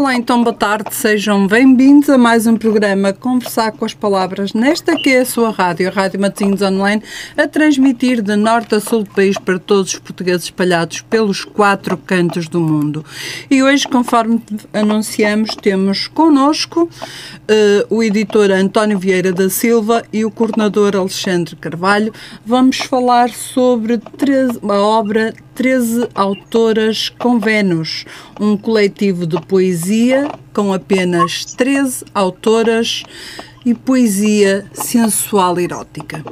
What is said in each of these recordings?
Olá, então boa tarde, sejam bem-vindos a mais um programa Conversar com as Palavras, nesta que é a sua rádio, a Rádio Matosinhos Online, a transmitir de norte a sul do país para todos os portugueses espalhados pelos quatro cantos do mundo. E hoje, conforme anunciamos, temos connosco uh, o editor António Vieira da Silva e o coordenador Alexandre Carvalho. Vamos falar sobre a obra 13 autoras com Vênus, um coletivo de poesia com apenas 13 autoras e poesia sensual erótica.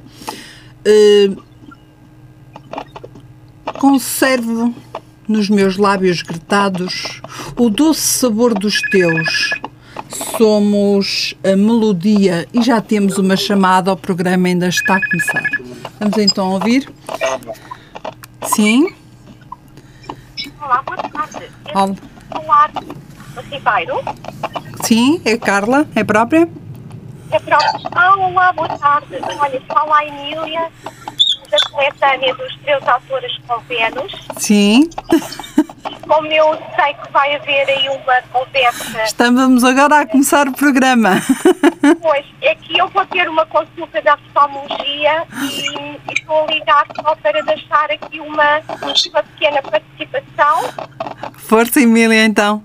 Uh, conservo nos meus lábios gretados o doce sabor dos teus. Somos a melodia e já temos uma chamada ao programa, ainda está a começar. Vamos então ouvir? Sim. Olá, boa tarde. Olá. Falar Ribeiro? Sim, é Carla, é própria? É própria. Ah, olá, boa tarde. Olha, fala a Emília, da coletânea dos três autores com Vênus. Sim. Como eu sei que vai haver aí uma conversa. Estamos agora a começar o programa. Pois, é que eu vou ter uma consulta de oftalmologia e, e estou a ligar só para deixar aqui uma, uma pequena participação. Força, Emília, então.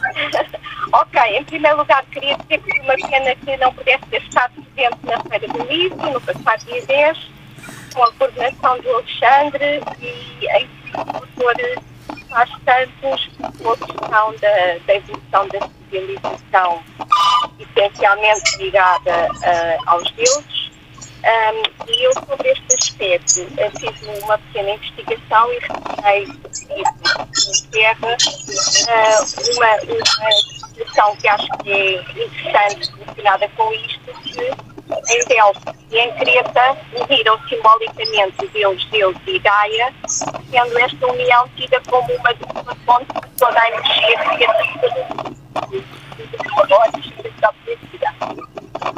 ok, em primeiro lugar queria dizer que uma pena que não pudesse ter estado presente na Feira do Livro, no passado dia 10, com a coordenação do Alexandre e a doutor faz tantos com a questão da, da evolução da civilização essencialmente ligada uh, aos deuses. Um, e eu, sobre este aspecto, uh, fiz uma pequena investigação e retirei em terra uh, uma, uma situação que acho que é interessante relacionada com isto, que em Delta e em Creta uniram simbolicamente Deus, Deus e Gaia, sendo esta união tida como uma, uma fonte de toda a energia criativa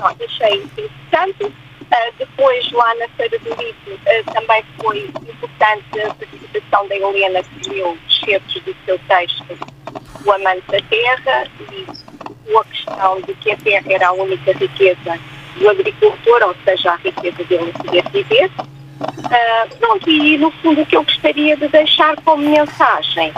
Pronto, achei interessante. Uh, depois, lá na Feira do Livro, uh, também foi importante a participação da Helena, que leu certos do seu texto, O Amante da Terra, e a questão de que a terra era a única riqueza do agricultor, ou seja, a riqueza dele poder viver. Uh, pronto, e no fundo o que eu gostaria de deixar como mensagem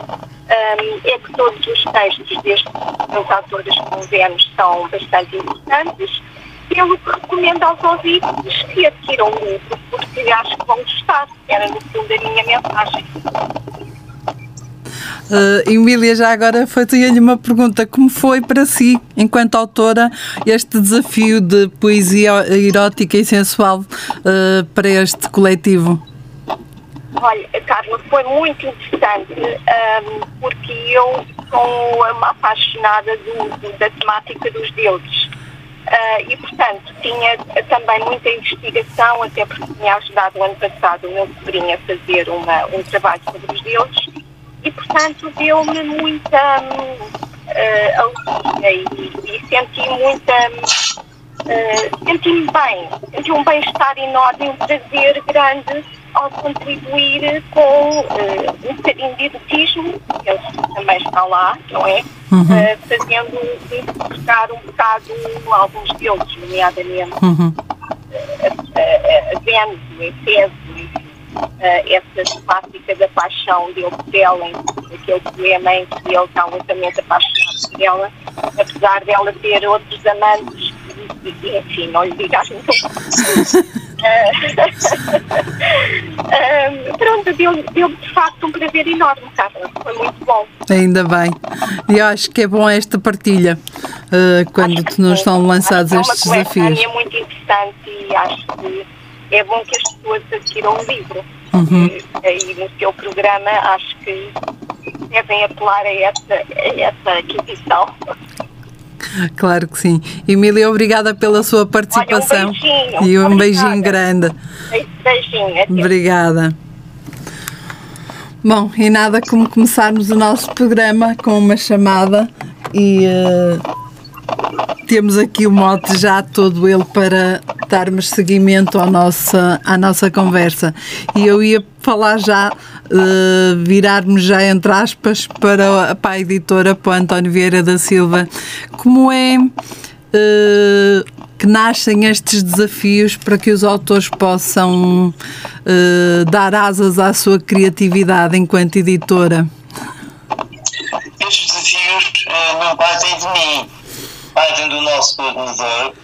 um, é que todos os textos destes meus autores convênios são bastante importantes, pelo que recomendo aos ouvintes que adquiram o livro, porque acho que vão gostar. Era, no fundo, a minha mensagem. Uh, Emília, já agora fazia-lhe uma pergunta. Como foi para si, enquanto autora, este desafio de poesia erótica e sensual uh, para este coletivo? Olha, Carla, foi muito interessante um, porque eu sou uma apaixonada do, do, da temática dos deuses. Uh, e, portanto, tinha também muita investigação, até porque tinha ajudado o ano passado o meu sobrinho a fazer uma, um trabalho sobre os deuses, e, portanto, deu-me muita uh, alegria e, e, senti muita. Uh, senti-me bem, senti um bem-estar enorme, um prazer grande ao contribuir com uh, um bocadinho de erotismo, ele também está lá, não é? Uhum. Uh, fazendo interpretar um bocado alguns deles, nomeadamente uhum. uh, a, a Vênus, o Efésio, essa temática da paixão dele por ela, aquele poema em que ele está muito apaixonado por ela, apesar dela ter outros amantes, enfim, não lhe digas muito. uh, pronto, deu, deu de facto um prazer enorme, Carla. Foi muito bom. Ainda bem. E acho que é bom esta partilha uh, quando nos são lançados é estes desafios. É muito interessante e acho que é bom que as pessoas adquiram o livro. Uhum. E, no seu programa acho que devem apelar a essa, a essa aquisição. Claro que sim. Emília, obrigada pela sua participação. Olha, um beijinho. E um beijinho grande. Beijinho. Obrigada. Bom, e nada como começarmos o nosso programa com uma chamada e uh, temos aqui o mote já todo ele para darmos seguimento à nossa, à nossa conversa. E eu ia falar já, uh, virarmos já entre aspas para, para a editora, para o António Vieira da Silva, como é uh, que nascem estes desafios para que os autores possam uh, dar asas à sua criatividade enquanto editora? Estes desafios não partem de mim, partem do nosso coordenador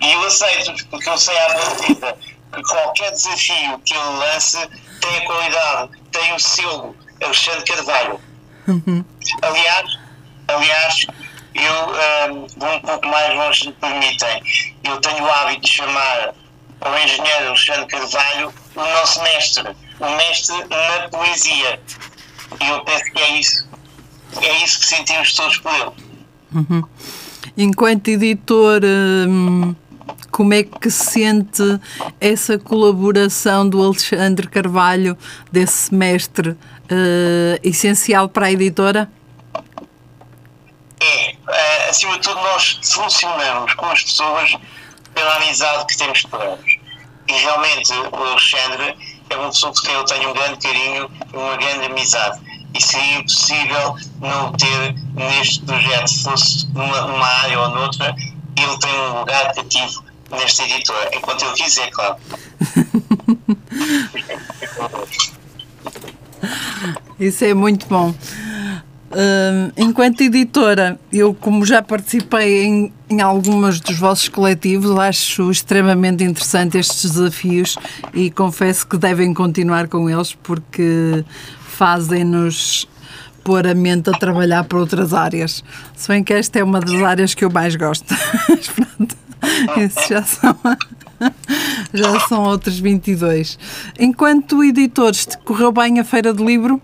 e eu aceito porque eu sei à partida que qualquer desafio que ele lance tem a qualidade, tem o selo Alexandre Carvalho. Uhum. Aliás, aliás, eu um, vou um pouco mais longe, se me permitem. Eu tenho o hábito de chamar o engenheiro Alexandre Carvalho o nosso mestre, o mestre na poesia. E eu penso que é isso. É isso que sentimos todos por ele. Uhum. Enquanto editor. Hum como é que sente essa colaboração do Alexandre Carvalho, desse mestre, uh, essencial para a editora? É, é, acima de tudo, nós funcionamos com as pessoas pela amizade que temos por eles. E realmente o Alexandre é uma pessoa quem eu tenho um grande carinho e uma grande amizade. E seria impossível não ter neste projeto, fosse numa, área ou noutra, ele tem um lugar cativo nesta editora, enquanto eu quiser, claro. Isso é muito bom. Uh, enquanto editora, eu, como já participei em, em alguns dos vossos coletivos, acho extremamente interessante estes desafios e confesso que devem continuar com eles porque fazem-nos pôr a mente a trabalhar para outras áreas. Se bem que esta é uma das áreas que eu mais gosto. Mas pronto. Esses já são, já são outros 22. Enquanto editores, correu bem a Feira do Livro?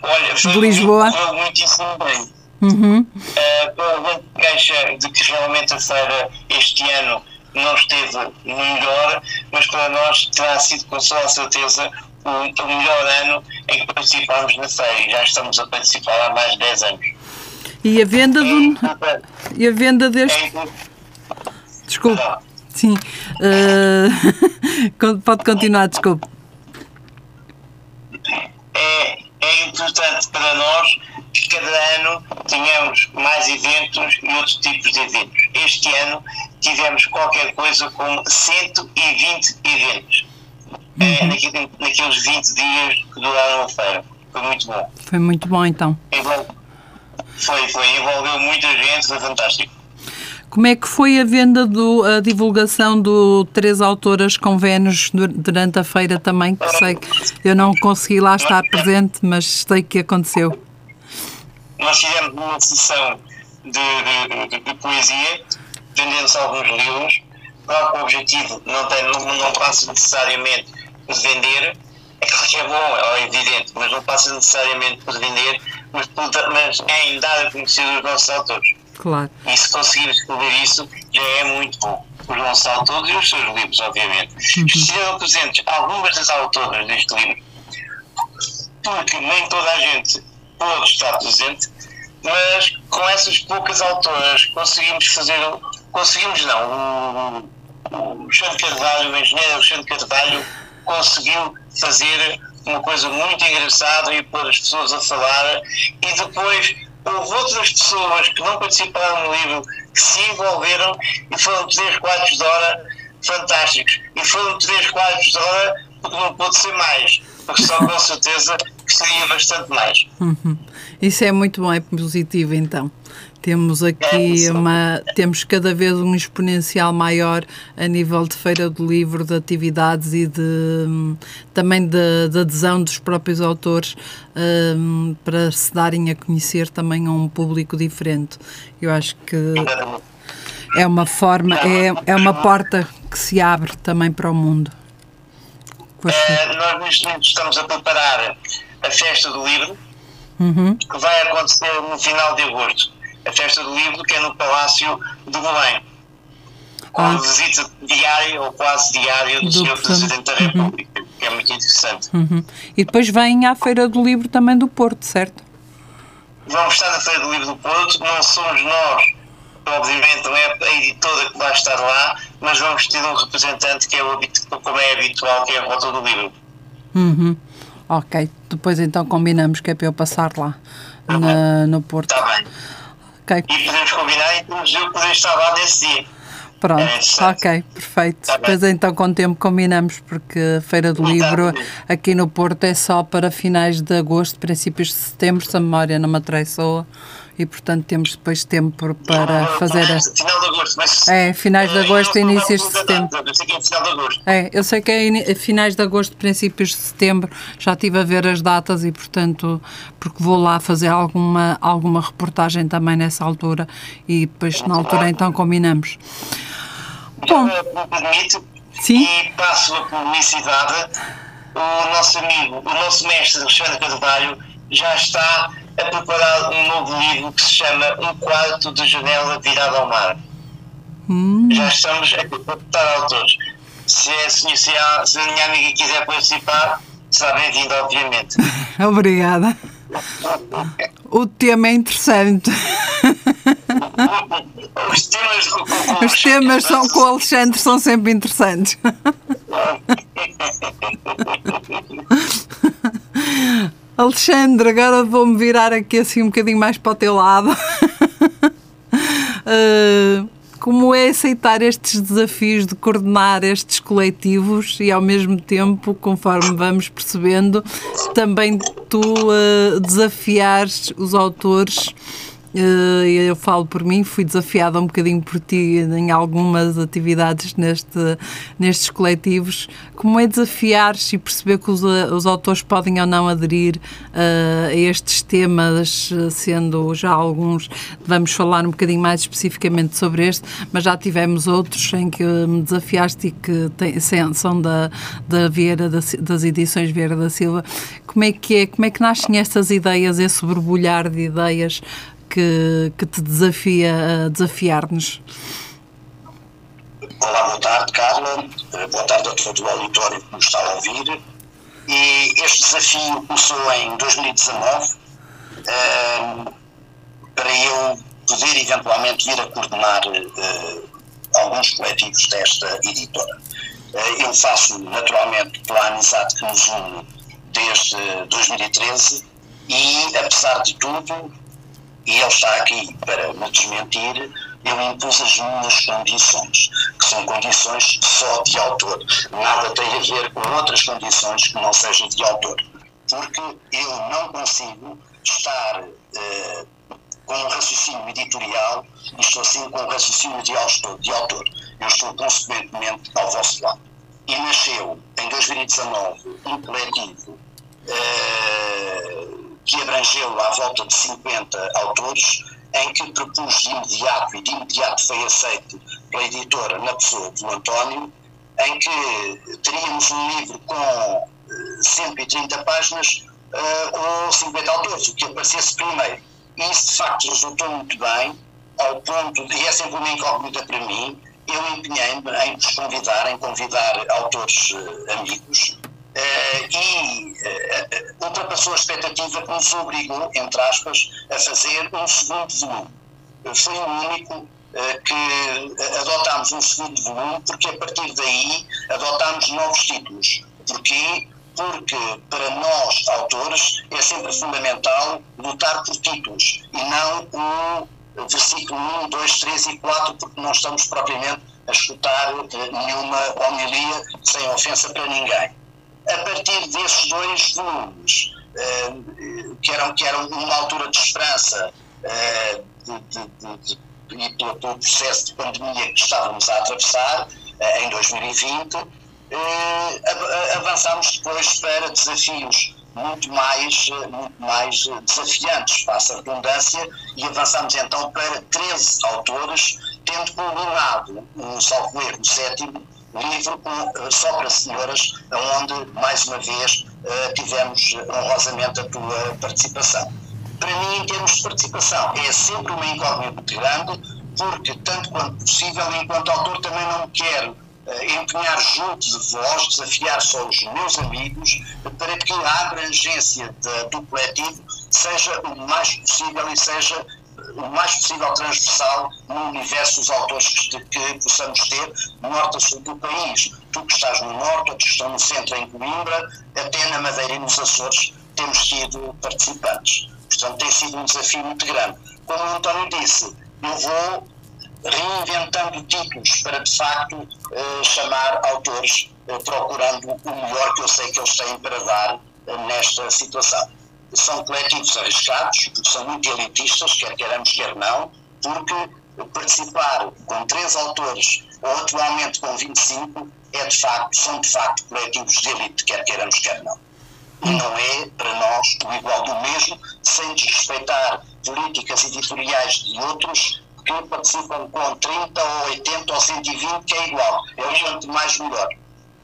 Olha, de Lisboa? Correu muitíssimo bem. Uhum. Uh, queixa de que realmente a feira este ano não esteve melhor, mas para nós terá sido com toda a certeza o, o melhor ano em que participámos na feira. Já estamos a participar há mais de 10 anos. E a venda do. E a venda deste. É Desculpe. Sim. Uh, pode continuar, desculpe. É, é importante para nós que cada ano tenhamos mais eventos e outros tipos de eventos. Este ano tivemos qualquer coisa como 120 eventos. É, uhum. Naquele, naqueles 20 dias que duraram a feira. Foi muito bom. Foi muito bom então. Foi, foi. Envolveu muita gente, foi fantástico. Como é que foi a venda, do, a divulgação do Três Autoras com Vênus durante a feira também? Que sei que eu não consegui lá estar presente, mas sei que aconteceu. Nós tivemos uma sessão de, de, de, de poesia, vendendo-se alguns livros. Claro que o objetivo não, tem, não, não passa necessariamente vender, é claro que é bom, é evidente, mas não passa necessariamente por vender, mas, mas é em dar a conhecer os nossos autores. Claro. E se conseguirmos descobrir isso, já é muito bom. Os nossos autores e os seus livros, obviamente. Uhum. Estiveram presentes algumas das autoras deste livro, porque nem toda a gente pode estar presente, mas com essas poucas autoras conseguimos fazer. Conseguimos não. O, o Xande Carvalho, o engenheiro Xande Carvalho, conseguiu fazer uma coisa muito engraçada e pôr as pessoas a falar e depois houve outras pessoas que não participaram no livro que se envolveram e foram três quartos de hora fantásticos. E foram três quartos de hora porque não pôde ser mais, porque só com certeza que seria bastante mais. Uhum. Isso é muito bom, é positivo então. Temos aqui é uma, temos cada vez um exponencial maior a nível de feira do livro, de atividades e de também de, de adesão dos próprios autores um, para se darem a conhecer também a um público diferente. Eu acho que é uma forma, é, é uma porta que se abre também para o mundo. É, nós neste momento estamos a preparar a festa do livro, uhum. que vai acontecer no final de agosto a festa do livro, que é no Palácio de Belém. Com ah. visita diária ou quase diária do, do Sr. Presidente da uhum. República, uhum. que é muito interessante. Uhum. E depois vem à Feira do Livro também do Porto, certo? Vamos estar na Feira do Livro do Porto, não somos nós, obviamente não é a editora que vai estar lá, mas vamos ter um representante que é o como é habitual, que é a Rota do Livro. Uhum. Ok, depois então combinamos que é para eu passar lá Tá na, no Porto. Está bem. Ok, E podemos combinar e temos eu poder estar lá nesse dia. pronto, É, ok, perfeito. Tá bem. Então com o tempo combinamos, porque a Feira do Livro aqui no Porto é só para finais de agosto, princípios de setembro, se a memória não me atraiçoa, e portanto temos depois tempo para fazer. a- Final de agosto, mas. É, finais de agosto, inícios de estou a setembro. Eu sei que é final de agosto. É, eu sei que é finais de agosto, princípios de setembro, já estive a ver as datas e, portanto, porque vou lá fazer alguma, alguma reportagem também nessa altura e depois na altura então combinamos. Bom. Sim. e passo a publicidade, o nosso amigo, o nosso mestre Alexandre Carvalho, já está a preparar um novo livro que se chama Um Quarto de Janela Virado ao Mar. Hum, Já estamos a preparar autores. Se, se, a, se a minha amiga quiser participar, será bem-vinda, obviamente. obrigada. O tema é interessante. Os temas, com- com- Os temas são com o Alexandre são sempre interessantes. Alexandre, agora vou-me virar aqui assim um bocadinho mais para o teu lado. Uh, como é aceitar estes desafios de coordenar estes coletivos e ao mesmo tempo, conforme vamos percebendo, também tu uh, desafiares os autores eu falo por mim, fui desafiada um bocadinho por ti em algumas atividades neste, nestes coletivos. Como é desafiar-se e perceber que os, uh, os autores podem ou não aderir uh, a estes temas, sendo já alguns, vamos falar um bocadinho mais especificamente sobre este, mas já tivemos outros em que me desafiaste e que tem, são da, da Vieira, da, das edições Vieira da Silva. Como é que é? Como é que nascem estas ideias, esse borbulhar de ideias? Que, que te desafia a desafiar-nos. Olá, boa tarde, Carla. Boa tarde a todo o auditório que nos está a ouvir. E este desafio começou em 2019 ehm, para eu poder eventualmente vir a coordenar eh, alguns coletivos desta editora. Eh, eu faço naturalmente pela amizade que nos une desde 2013 e, apesar de tudo, e ele está aqui para me desmentir, eu impus as minhas condições, que são condições só de autor. Nada tem a ver com outras condições que não sejam de autor. Porque eu não consigo estar eh, com um raciocínio editorial e estou assim com um raciocínio de autor. De autor. Eu estou consequentemente ao vosso lado. E nasceu em 2019 um coletivo eh, que abrangeu à volta de 50 autores, em que propus de imediato, e de imediato foi aceito pela editora na pessoa do António, em que teríamos um livro com eh, 130 páginas eh, ou 50 autores, o que aparecesse primeiro. E isso de facto resultou muito bem, ao ponto, e é sempre uma incógnita para mim, eu empenhei-me em vos convidar, em convidar autores eh, amigos, e uh, ultrapassou a expectativa que nos obrigou, entre aspas, a fazer um segundo volume. Foi o único que adotámos um segundo volume, porque a partir daí adotámos novos títulos. Porquê? Porque para nós, autores, é sempre fundamental lutar por títulos e não o versículo 1, 2, 3 e 4, porque não estamos propriamente a escutar nenhuma homilia sem ofensa para ninguém a partir desses dois volumes, uh, que, eram, que eram uma altura de esperança de, e pelo, pelo, processo de pandemia que estávamos a atravessar uh, em 2020, avançámos depois para desafios muito mais, muito mais desafiantes, passa a redundância, e avançámos então para 13 autores, tendo por um lado, um salvo erro, o sétimo, livro com, só para senhoras, onde, mais uma vez, uh, tivemos honrosamente a tua participação. Para mim, em termos de participação, é sempre uma incógnita grande, porque, tanto quanto possível, enquanto autor, também não quero uh, empenhar junto de vós, desafiar só os meus amigos, para que a abrangência de, do coletivo seja o mais possível e seja o mais possível transversal no universo dos autores que, que possamos ter, norte a sul do país. Tu que estás no norte, outros que estão no centro, em Coimbra, até na Madeira e nos Açores, temos tido participantes. Portanto, tem sido um desafio muito grande. Como o António disse, eu vou reinventando títulos para, de facto, eh, chamar autores, eh, procurando o melhor que eu sei que eles têm para dar eh, nesta situação são coletivos arriscados, são muito elitistas, quer queiramos, quer não, porque participar com três autores ou atualmente com 25 é de facto, são de facto coletivos de elite, quer queiramos, quer não. E não é, para nós, o igual do mesmo, sem desrespeitar políticas editoriais de outros que participam com 30 ou 80 ou 120, que é igual. É o quanto mais melhor.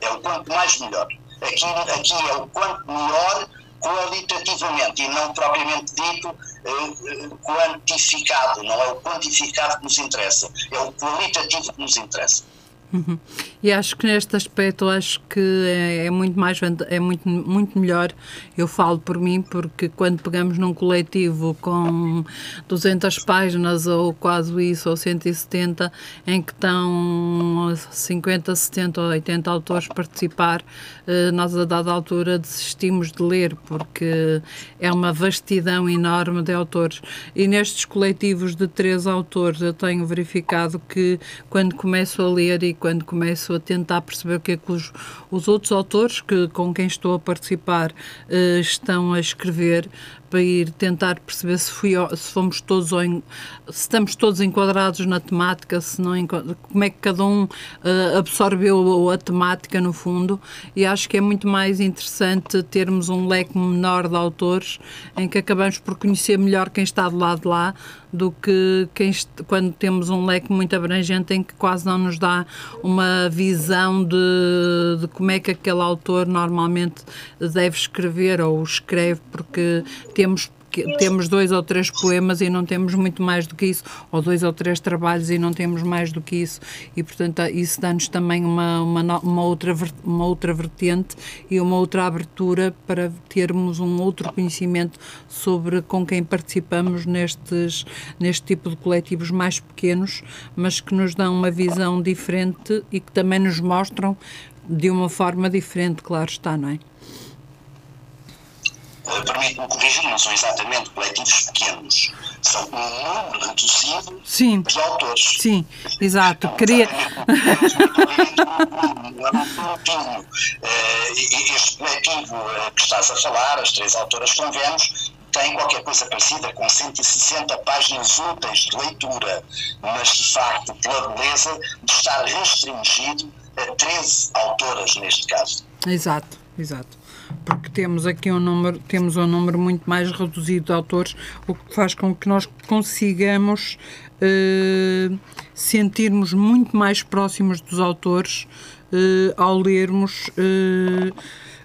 É o quanto mais melhor. Aqui, aqui é o quanto melhor qualitativamente e não propriamente dito eh, eh, quantificado. Não é o quantificado que nos interessa, é o qualitativo que nos interessa. Uhum. E acho que neste aspecto acho que é, é, muito mais é muito muito melhor. Eu falo por mim porque quando pegamos num coletivo com 200 páginas ou quase isso ou 170 em que estão 50, 70 ou 80 autores participar, eh, nós a dada altura desistimos de ler porque é uma vastidão enorme de autores. E nestes coletivos de três autores eu tenho verificado que quando começo a ler e quando começo a tentar perceber o que é que os, os outros autores que, com quem estou a participar uh, estão a escrever, para ir tentar perceber se, fui, se fomos todos se estamos todos enquadrados na temática, se não como é que cada um uh, absorveu a temática no fundo. E acho que é muito mais interessante termos um leque menor de autores em que acabamos por conhecer melhor quem está do lado de lá do que quando temos um leque muito abrangente em que quase não nos dá uma visão de, de como é que aquele autor normalmente deve escrever ou escreve, porque temos temos dois ou três poemas e não temos muito mais do que isso, ou dois ou três trabalhos e não temos mais do que isso, e portanto isso dá-nos também uma, uma, uma, outra, uma outra vertente e uma outra abertura para termos um outro conhecimento sobre com quem participamos nestes, neste tipo de coletivos mais pequenos, mas que nos dão uma visão diferente e que também nos mostram de uma forma diferente, claro está, não é? Uh, permite-me corrigir, não são exatamente coletivos pequenos, são um número reduzido Sim. de autores. Sim, exato. Não, Queria. este coletivo uh, que estás a falar, as três autoras convemos, tem qualquer coisa parecida com 160 páginas úteis de leitura, mas de facto pela beleza de estar restringido a 13 autoras neste caso. Exato, exato porque temos aqui um número, temos um número muito mais reduzido de autores, o que faz com que nós consigamos uh, sentirmos muito mais próximos dos autores uh, ao lermos uh,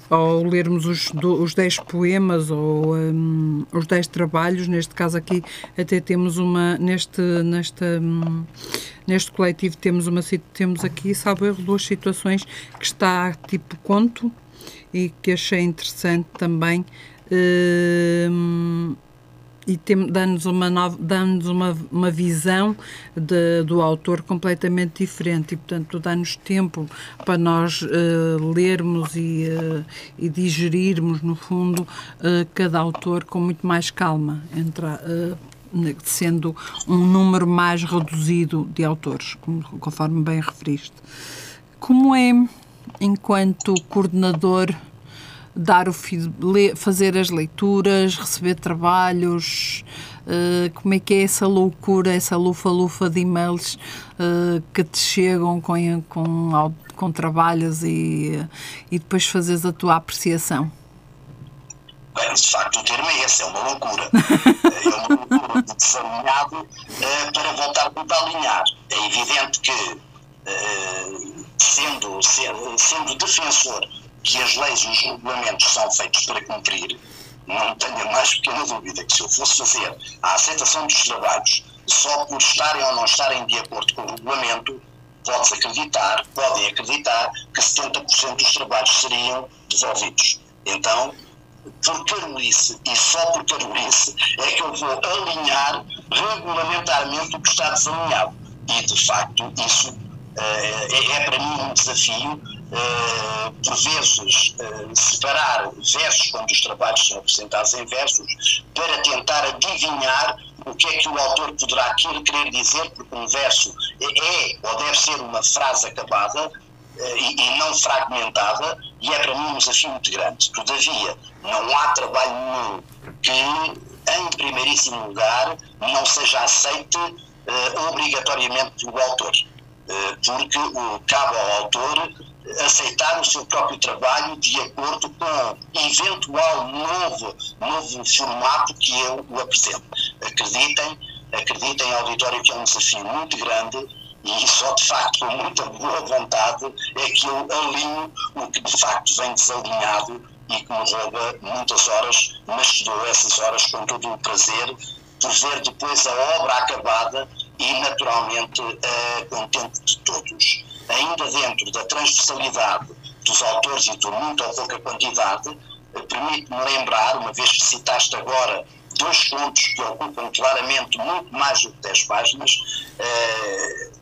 ao lermos os, do, os 10 poemas ou um, os 10 trabalhos, neste caso aqui até temos uma, neste, neste, um, neste coletivo temos, uma, temos aqui, salvo erro, duas situações que está tipo conto, e que achei interessante também. Uh, e dá-nos uma, dá uma, uma visão de, do autor completamente diferente e, portanto, dá-nos tempo para nós uh, lermos e, uh, e, digerirmos, no fundo, uh, cada autor com muito mais calma, entra, sendo um número mais reduzido de autores, conforme bem referiste. Como é enquanto coordenador, dar o fazer as leituras, receber trabalhos, uh, como é que é essa loucura, essa lufa-lufa de e-mails uh, que te chegam com, com, com trabalhos e, e depois fazes a tua apreciação? Bem, de facto, o termo é esse, é uma loucura. é uma loucura de desalinhado uh, para voltar tudo a alinhar. É evidente que sendo, sendo, defensor que as leis e os regulamentos são feitos para cumprir, não tenho a mais pequena dúvida que se eu fosse fazer a aceitação dos trabalhos só por estarem ou não estarem de acordo com o regulamento, pode-se acreditar, podem acreditar que 70% dos trabalhos seriam devolvidos. Então, por carolice e só por carolice é que eu vou alinhar regulamentarmente o que está desalinhado. E, de facto, isso é, é, para mim um desafio, por vezes, uh, separar versos quando os trabalhos são apresentados em versos, para tentar adivinhar o que é que o autor poderá querer dizer, porque um verso é ou deve ser uma frase acabada, e, e, não fragmentada, e é para mim um desafio muito grande. Todavia, não há trabalho nenhum que, em primeiríssimo lugar, não seja aceite obrigatoriamente pelo autor, porque uh, cabe ao autor aceitar o seu próprio trabalho de acordo com eventual novo, novo formato que eu o apresento. Acreditem, acreditem, auditório, que é um desafio muito grande e só de facto com muita boa vontade é que eu alinho o que de facto vem desalinhado e que me rouba muitas horas, mas dou essas horas com todo o prazer por ver depois a obra acabada e naturalmente uh, contente de todos. Ainda dentro da transversalidade dos autores e do muito ou pouca quantidade, uh, permite-me lembrar, uma vez que citaste agora dois contos que ocupam claramente muito mais do que 10 páginas, uh,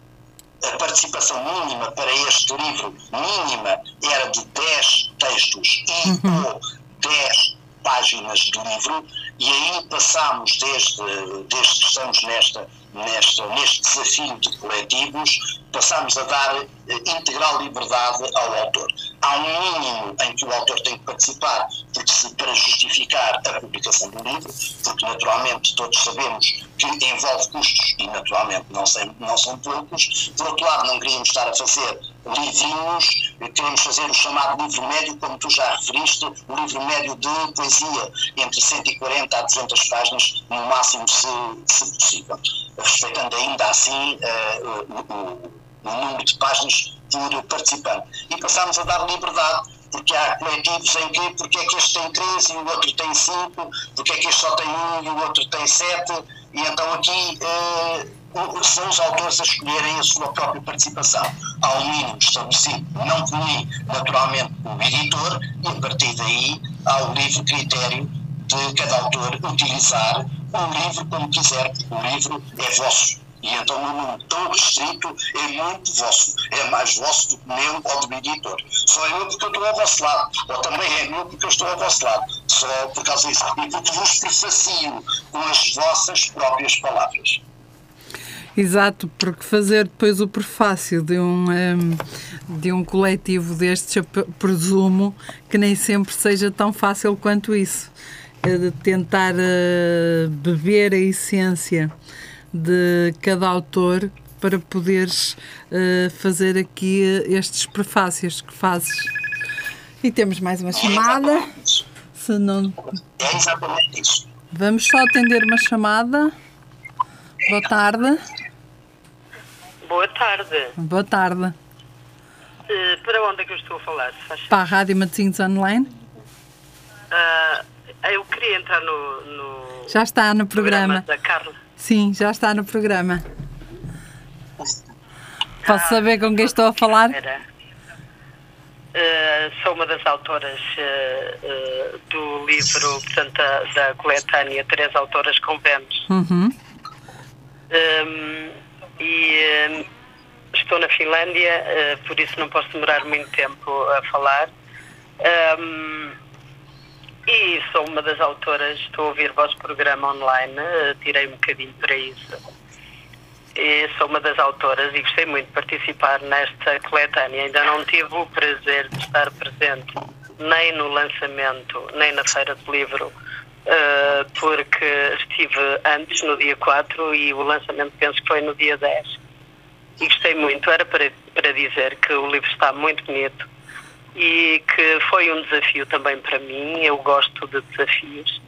a participação mínima para este livro, mínima, era de 10 textos e uhum. 10 páginas de livro, e aí passamos desde, desde que estamos nesta, nesta, neste desafio de coletivos, passamos a dar eh, integral liberdade ao autor. Há um mínimo em que o autor tem que participar se, para justificar a publicação do livro, porque naturalmente todos sabemos que envolve custos e naturalmente não, sem, não são poucos. Por outro lado, não queríamos estar a fazer livrinhos, queremos fazer o chamado livro médio, como tu já referiste, o livro médio de poesia, entre 140 a 200 páginas, no máximo, se, se possível, respeitando ainda assim uh, o, o, número de páginas por participante. E passámos a dar liberdade porque há coletivos em que porque é que este tem três e o outro tem cinco, porque é que este só tem um e o outro tem sete, e então aqui eh, são os autores a escolherem a sua própria participação. Há um mínimo estabelecido, não por mim, naturalmente o editor, e a partir daí há o livre critério de cada autor utilizar o livro como quiser, o livro é vosso e então, num mundo tão restrito, é muito vosso. É mais vosso do que meu ou do meu editor. Só é meu porque eu estou ao vosso lado. Ou também é meu porque eu estou ao vosso lado. Só por causa disso. E porque vos prefacio com as vossas próprias palavras. Exato, porque fazer depois o prefácio de um, um, de um coletivo destes, presumo que nem sempre seja tão fácil quanto isso. De tentar uh, beber a essência de cada autor para poderes uh, fazer aqui estes prefácios que fazes. E temos mais uma chamada. Se não... É exatamente isso. Vamos só atender uma chamada. Boa tarde. Boa tarde. Boa tarde. Uh, para onde é que eu estou a falar? Para a Rádio Matosinhos Online. Uh, eu queria entrar no, no Já está no programa. programa da Carla. Sim, já está no programa. Posso saber com quem estou a falar? Uh, sou uma das autoras uh, uh, do livro, portanto, da, da coletânea Três Autoras com Vênus. Uhum. Um, e estou na Finlândia, por isso não posso demorar muito tempo a falar. Um, e sou uma das autoras, estou a ouvir o vosso programa online, uh, tirei um bocadinho para isso. E sou uma das autoras e gostei muito de participar nesta coletânea. Ainda não tive o prazer de estar presente nem no lançamento, nem na Feira do Livro, uh, porque estive antes, no dia 4, e o lançamento penso que foi no dia 10. E gostei muito. Era para, para dizer que o livro está muito bonito e que foi um desafio também para mim. Eu gosto de desafios,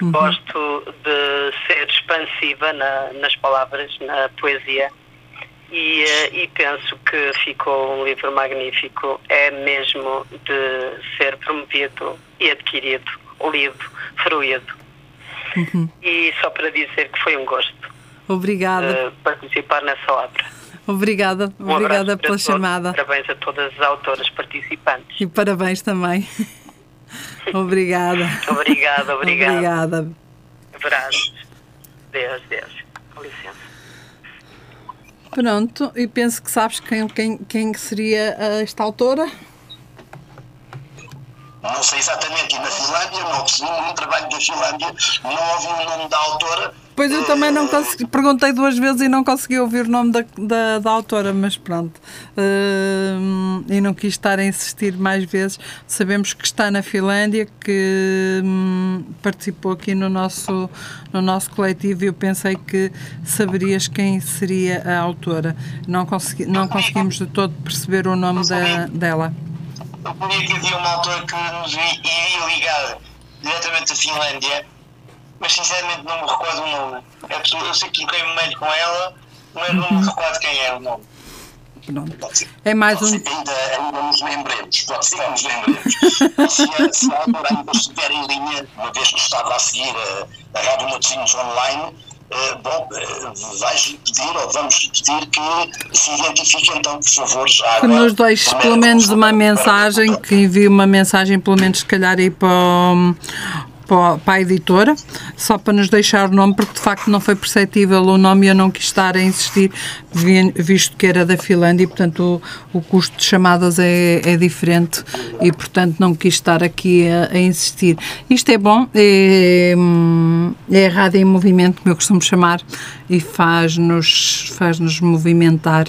uhum. gosto de ser expansiva na, nas palavras, na poesia. E, eh, e, penso que ficou um livro magnífico. É mesmo de ser promovido e adquirido, lido, fruído. Uhum. E só para dizer que foi um gosto. Obrigada. participar nessa obra. Obrigada, um obrigada pela chamada. Parabéns a todas as autoras participantes. E parabéns também. Obrigada. Obrigada, obrigada. Obrigada. Abraços. Deus, Deus. Com licença. Pronto, e penso que sabes quem, quem, quem seria esta autora? Não sei exatamente, e na Finlândia, não nenhum trabalho da Finlândia, não ouvi o nome da autora. Pois eu também não consegui, perguntei duas vezes e não consegui ouvir o nome da, da, da autora, mas pronto. Uh, e não quis estar a insistir mais vezes. Sabemos que está na Finlândia, que um, participou aqui no nosso, no nosso coletivo e eu pensei que saberias quem seria a autora. Não, consegui, não conseguimos de todo perceber o nome da, dela. Eu que havia uma autora que nos iria ligar diretamente da Finlândia mas sinceramente não me recordo o nome. É eu sei que troquei um mail com ela, mas não me recordo quem é o nome. Pronto. É mais um. Ainda, ainda nos lembremos, pode ser que nos lembremos. se, a, se a autora ainda estiver em linha, uma vez que estava a seguir a, a Rádio Matosinhos Online, Uh, bom, uh, vais-lhe pedir, ou vamos pedir que se identifique então, por favor, já Que nos deixe pelo menos uma mensagem, que envie uma mensagem, pelo menos se calhar aí para, para a editora, só para nos deixar o nome, porque de facto não foi perceptível o nome e eu não quis estar a insistir, visto que era da Finlândia e, portanto, o, o custo de chamadas é, é, diferente e, portanto, não quis estar aqui a, a insistir. Isto é bom, é, é a rádio em movimento, como eu costumo chamar, e faz-nos faz -nos movimentar.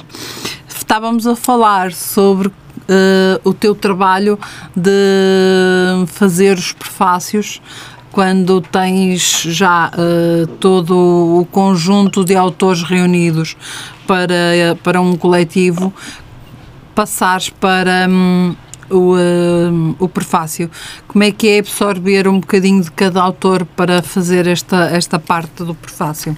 Estávamos a falar sobre Uh, o teu trabalho de fazer os prefácios quando tens já uh, todo o conjunto de autores reunidos para, para um coletivo, passares para um, o, uh, o prefácio. Como é que é absorver um bocadinho de cada autor para fazer esta, esta parte do prefácio?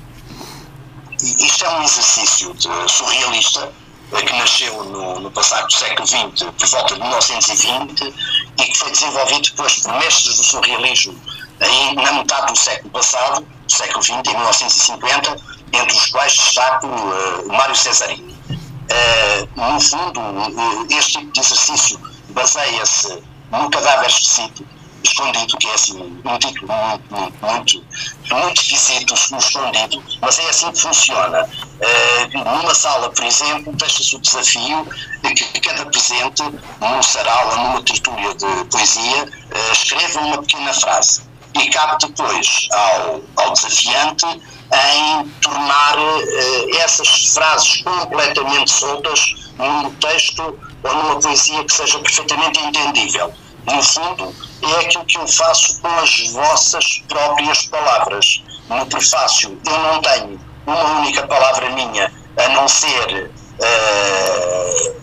Isto é um exercício surrealista que nasceu no, no passado século XX, por volta de 1920, e que foi desenvolvido depois por mestres do surrealismo aí na metade do século passado, século XX, em 1950, entre os quais destaco uh, Mário Cesarini. Uh, no fundo, uh, este tipo de exercício baseia-se no cadáver esquecido, escondido, que é assim um título muito, muito, muito, muito esquisito, escondido, mas é assim que funciona. Uh, numa sala, por exemplo, deixa-se o desafio de que cada presente, num sarau ou numa tertúlia de poesia, uh, escreva uma pequena frase e cabe depois ao, ao desafiante em tornar uh, essas frases completamente soltas num texto ou numa poesia que seja perfeitamente entendível. No fundo, é aquilo que eu faço com as vossas próprias palavras. No prefácio, eu não tenho uma única palavra minha, a não ser uh,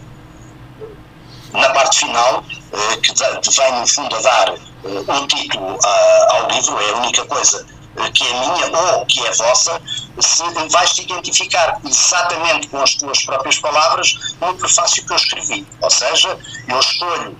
na parte final, uh, que, vem no fundo a dar uh, um título ao livro, é a única coisa que é minha ou que é vossa, se vais te identificar exatamente com as tuas próprias palavras no prefácio que eu escrevi. Ou seja, eu escolho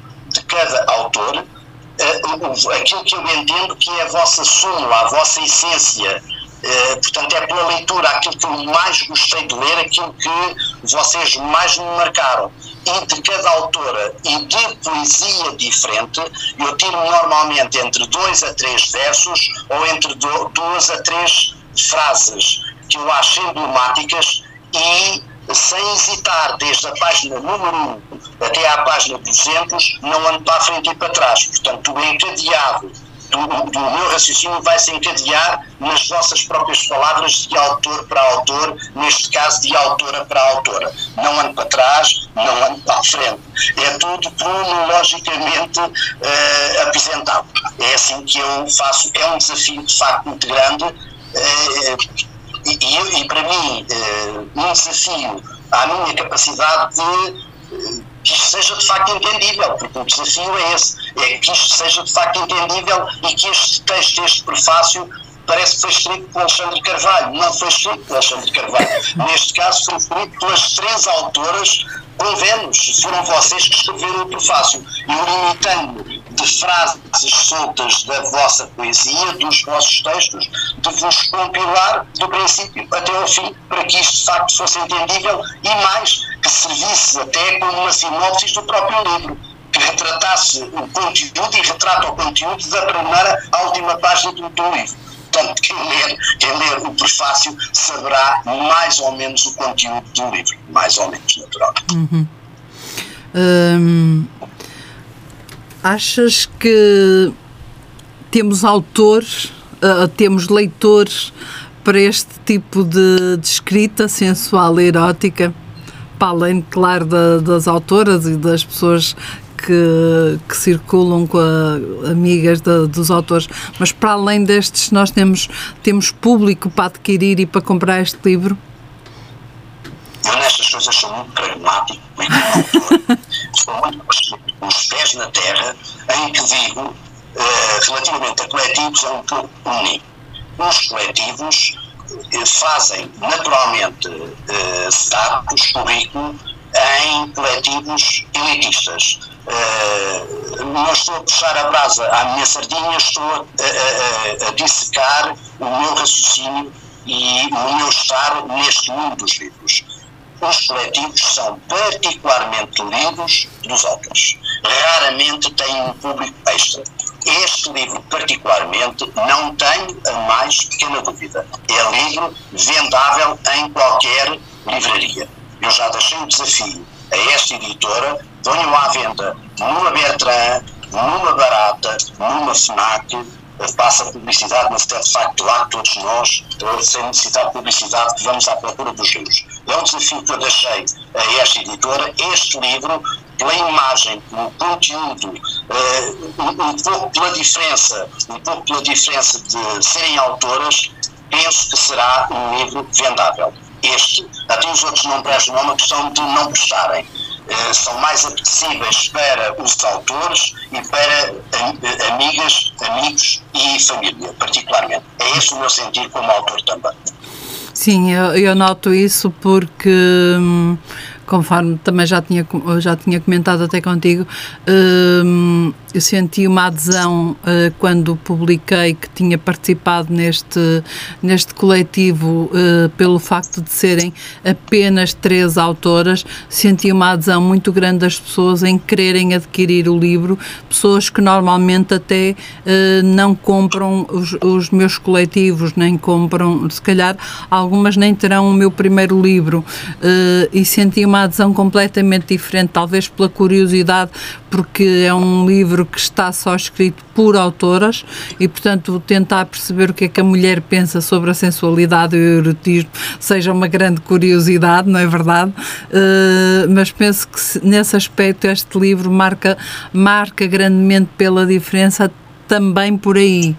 cada autor uh, aquilo que eu entendo que é a vossa súmula, a vossa essência. Uh, portanto, é pela leitura aquilo que eu mais gostei de ler, aquilo que vocês mais me marcaram. E de cada autora e de poesia diferente, eu tiro normalmente entre dois a três versos ou entre duas a três frases que eu acho emblemáticas e sem hesitar, desde a página número 1 até à página 200, não ando para a frente e para trás. Portanto, o encadeado do, do meu raciocínio vai se encadear nas vossas próprias palavras de autor para autor, neste caso de autora para autora. Não ando para trás, não ando para a frente. É tudo cronologicamente uh, apresentado. É assim que eu faço. É um desafio, de facto, muito grande. Uh, e, e, e para mim, uh, um desafio à minha capacidade de uh, que isto seja de facto entendível, porque o desafio é esse, é que isto seja de facto entendível e que este texto, este prefácio, parece que foi escrito por Alexandre Carvalho. Não foi escrito por Alexandre Carvalho. Neste caso, foi escrito pelas três autoras convemos, foram vocês que escreveram o prefácio. Eu limitando de frases soltas da vossa poesia, dos vossos textos, de vos compilar do princípio até ao fim, para que isto de facto fosse entendível e mais, que servisse até como uma sinopse do próprio livro, que retratasse o conteúdo e retrata o conteúdo da primeira à última página do, do livro. Portanto, quem ler, quem ler o prefácio saberá mais ou menos o conteúdo do livro. Mais ou menos, naturalmente. Uhum. Hum, achas que temos autores, uh, temos leitores para este tipo de, de escrita sensual e erótica? Para além, claro, da, das autoras e das pessoas que, que, circulam com a, amigas de, dos autores, mas para além destes, nós temos, temos público para adquirir e para comprar este livro? Eu nestas coisas sou muito pragmático e muito com os pés na terra, em que digo, uh, relativamente a coletivos, é um pouco único. Os coletivos uh, fazem naturalmente uh, status, currículo, em coletivos elitistas. Uh, não estou a puxar a brasa à minha sardinha, estou a, a, a, dissecar o meu raciocínio e o meu estar neste mundo dos livros os coletivos são particularmente lidos dos autores. Raramente têm um público extra. Este livro, particularmente, não tem a mais pequena dúvida. É livro vendável em qualquer livraria. Eu já deixei o desafio a esta editora, ponho à venda numa Bertrand, numa Barata, numa FNAC, passa publicidade, mas é de facto lá todos nós, sem necessidade de publicidade, que vamos à procura dos livros. É um desafio que eu deixei a esta editora. Este livro, pela imagem, pelo conteúdo, uh, um, pouco pela diferença, um pouco pela diferença de serem autoras, penso que será um livro vendável. Este, até os outros não prestam, é uma questão de não prestarem eh, são mais apetecíveis para os autores e para eh, amigas, amigos e família, particularmente. É esse o meu sentir como autor também. Sim, eu, eu noto isso porque. Hum, conforme também já tinha, já tinha comentado até contigo, hum, eu senti uma adesão uh, quando publiquei que tinha participado neste, neste coletivo uh, pelo facto de serem apenas três autoras, senti uma adesão muito grande das pessoas em quererem adquirir o livro, pessoas que normalmente até uh, não compram os, os meus coletivos, nem compram, se calhar algumas nem terão o meu primeiro livro. E senti uma adesão completamente diferente, talvez pela curiosidade, porque é um livro que está só escrito por autoras e, portanto, tentar perceber o que é que a mulher pensa sobre a sensualidade e o erotismo seja uma grande curiosidade, não é verdade? Uh, mas penso que nesse aspecto este livro marca, marca grandemente pela diferença também por aí.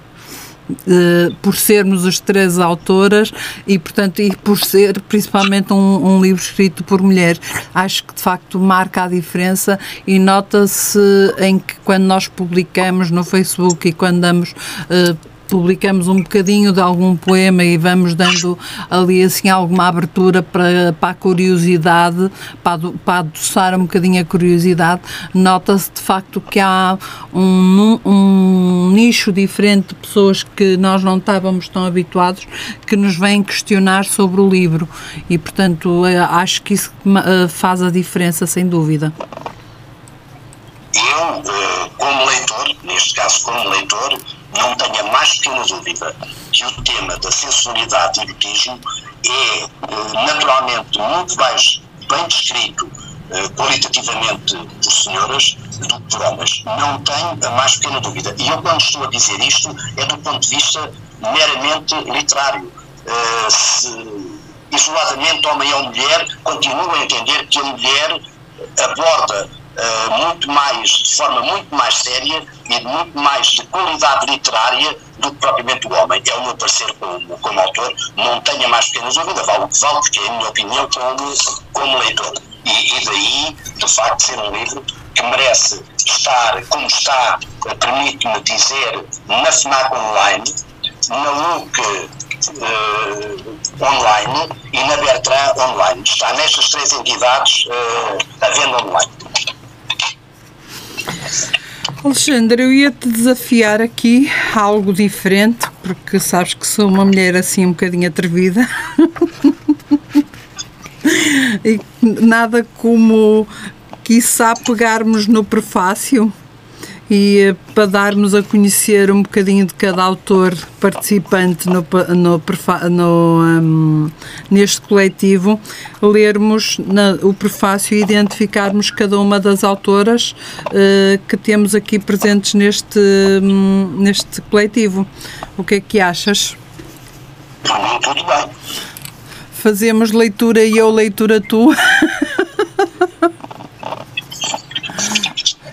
Uh, por sermos as três autoras e, portanto, e por ser principalmente um, um, livro escrito por mulheres. Acho que de facto marca a diferença e nota-se em que quando nós publicamos no Facebook e quando damos uh, publicamos um bocadinho de algum poema e vamos dando ali assim alguma abertura para, para a curiosidade, para, para adoçar um bocadinho a curiosidade, nota-se de facto que há um, um nicho diferente de pessoas que nós não estávamos tão habituados que nos vêm questionar sobre o livro e portanto eh, acho que isso eh, faz a diferença sem dúvida. Eu, eh, como leitor, neste caso como leitor, não tenho a mais pequena dúvida que o tema da sensualidade e erotismo é eh, naturalmente muito mais bem descrito eh, qualitativamente por senhoras do que por homens. Não tenho a mais pequena dúvida. E eu, quando estou a dizer isto, é do ponto de vista meramente literário. Uh, se, isoladamente, homem ou mulher, continuo a entender que a mulher aborda uh, muito mais, de forma muito mais séria e muito mais de qualidade literária do que propriamente o homem. É o meu parecer como, como autor, não tenha mais pequenas dúvidas, vale o que vale, porque é a minha opinião como, como leitor. E, e daí, de facto, ser um livro que merece estar, como está, permite-me dizer, na FNAC Online, na LUC uh, online e na Bertrand online. Está nestas três entidades uh, a venda online. Alexandre, eu ia-te desafiar aqui algo diferente, porque sabes que sou uma mulher assim um bocadinho atrevida. e nada como, quiçá, pegarmos no prefácio e eh, para darmos a conhecer um bocadinho de cada autor participante no, no, no um, neste coletivo, lermos na, o prefácio e identificarmos cada uma das autoras uh, que temos aqui presentes neste, um, neste coletivo. O que é que achas? Tudo bem. Fazemos leitura e eu leitura tu.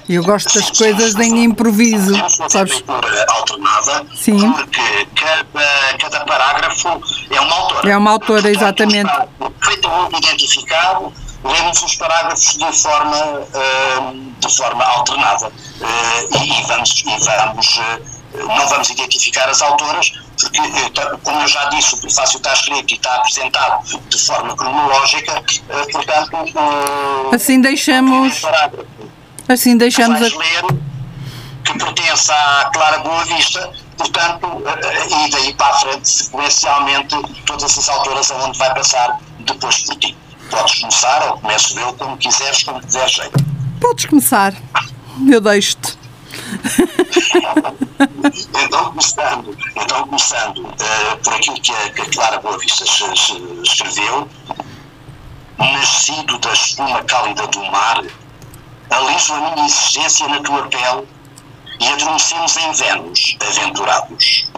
Eu gosto das coisas em improviso. Sabes? alternada, Sim. porque cada, cada parágrafo é uma autora. É uma autora, exatamente. Um identificado, lemos os parágrafos de forma, uh, de forma alternada. Uh, e, vamos, e vamos uh, não vamos identificar as autoras, porque, como eu já disse, o prefácio está escrito e está apresentado de forma cronológica, portanto. assim deixamos. Assim deixamos a. ler que pertence à Clara Boa Vista, portanto, eh, e daí para a frente, sequencialmente, todas as alturas aonde vai passar depois por ti. Podes começar, ou começo eu, como quiseres, como quiseres jeito. Podes começar. Eu deixo-te. então, começando, então, começando uh, por aquilo que a, que a Clara Boa Vista escreveu, nascido da espuma cálida do mar, aliso a minha existência na tua pele e adormecemos em Vênus, aventurados.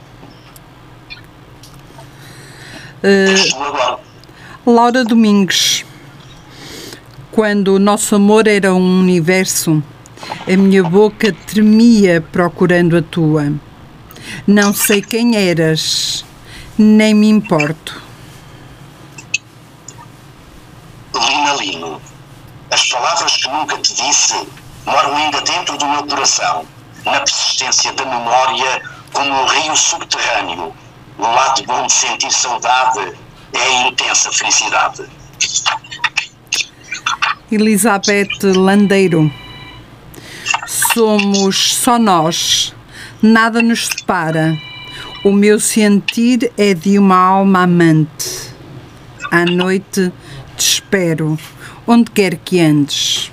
Uh, Laura Domingues, quando o nosso amor era um universo, a minha boca tremia procurando a tua. Não sei quem eras, nem me importo. Lina Lino as palavras que nunca te disse moram ainda dentro do meu coração, na persistência da memória, como um rio subterrâneo. O lado bom de sentir saudade é a intensa felicidade. Elizabeth Landeiro. Somos só nós, nada nos separa. O meu sentir é de uma alma amante. À noite te espero onde quer que andes.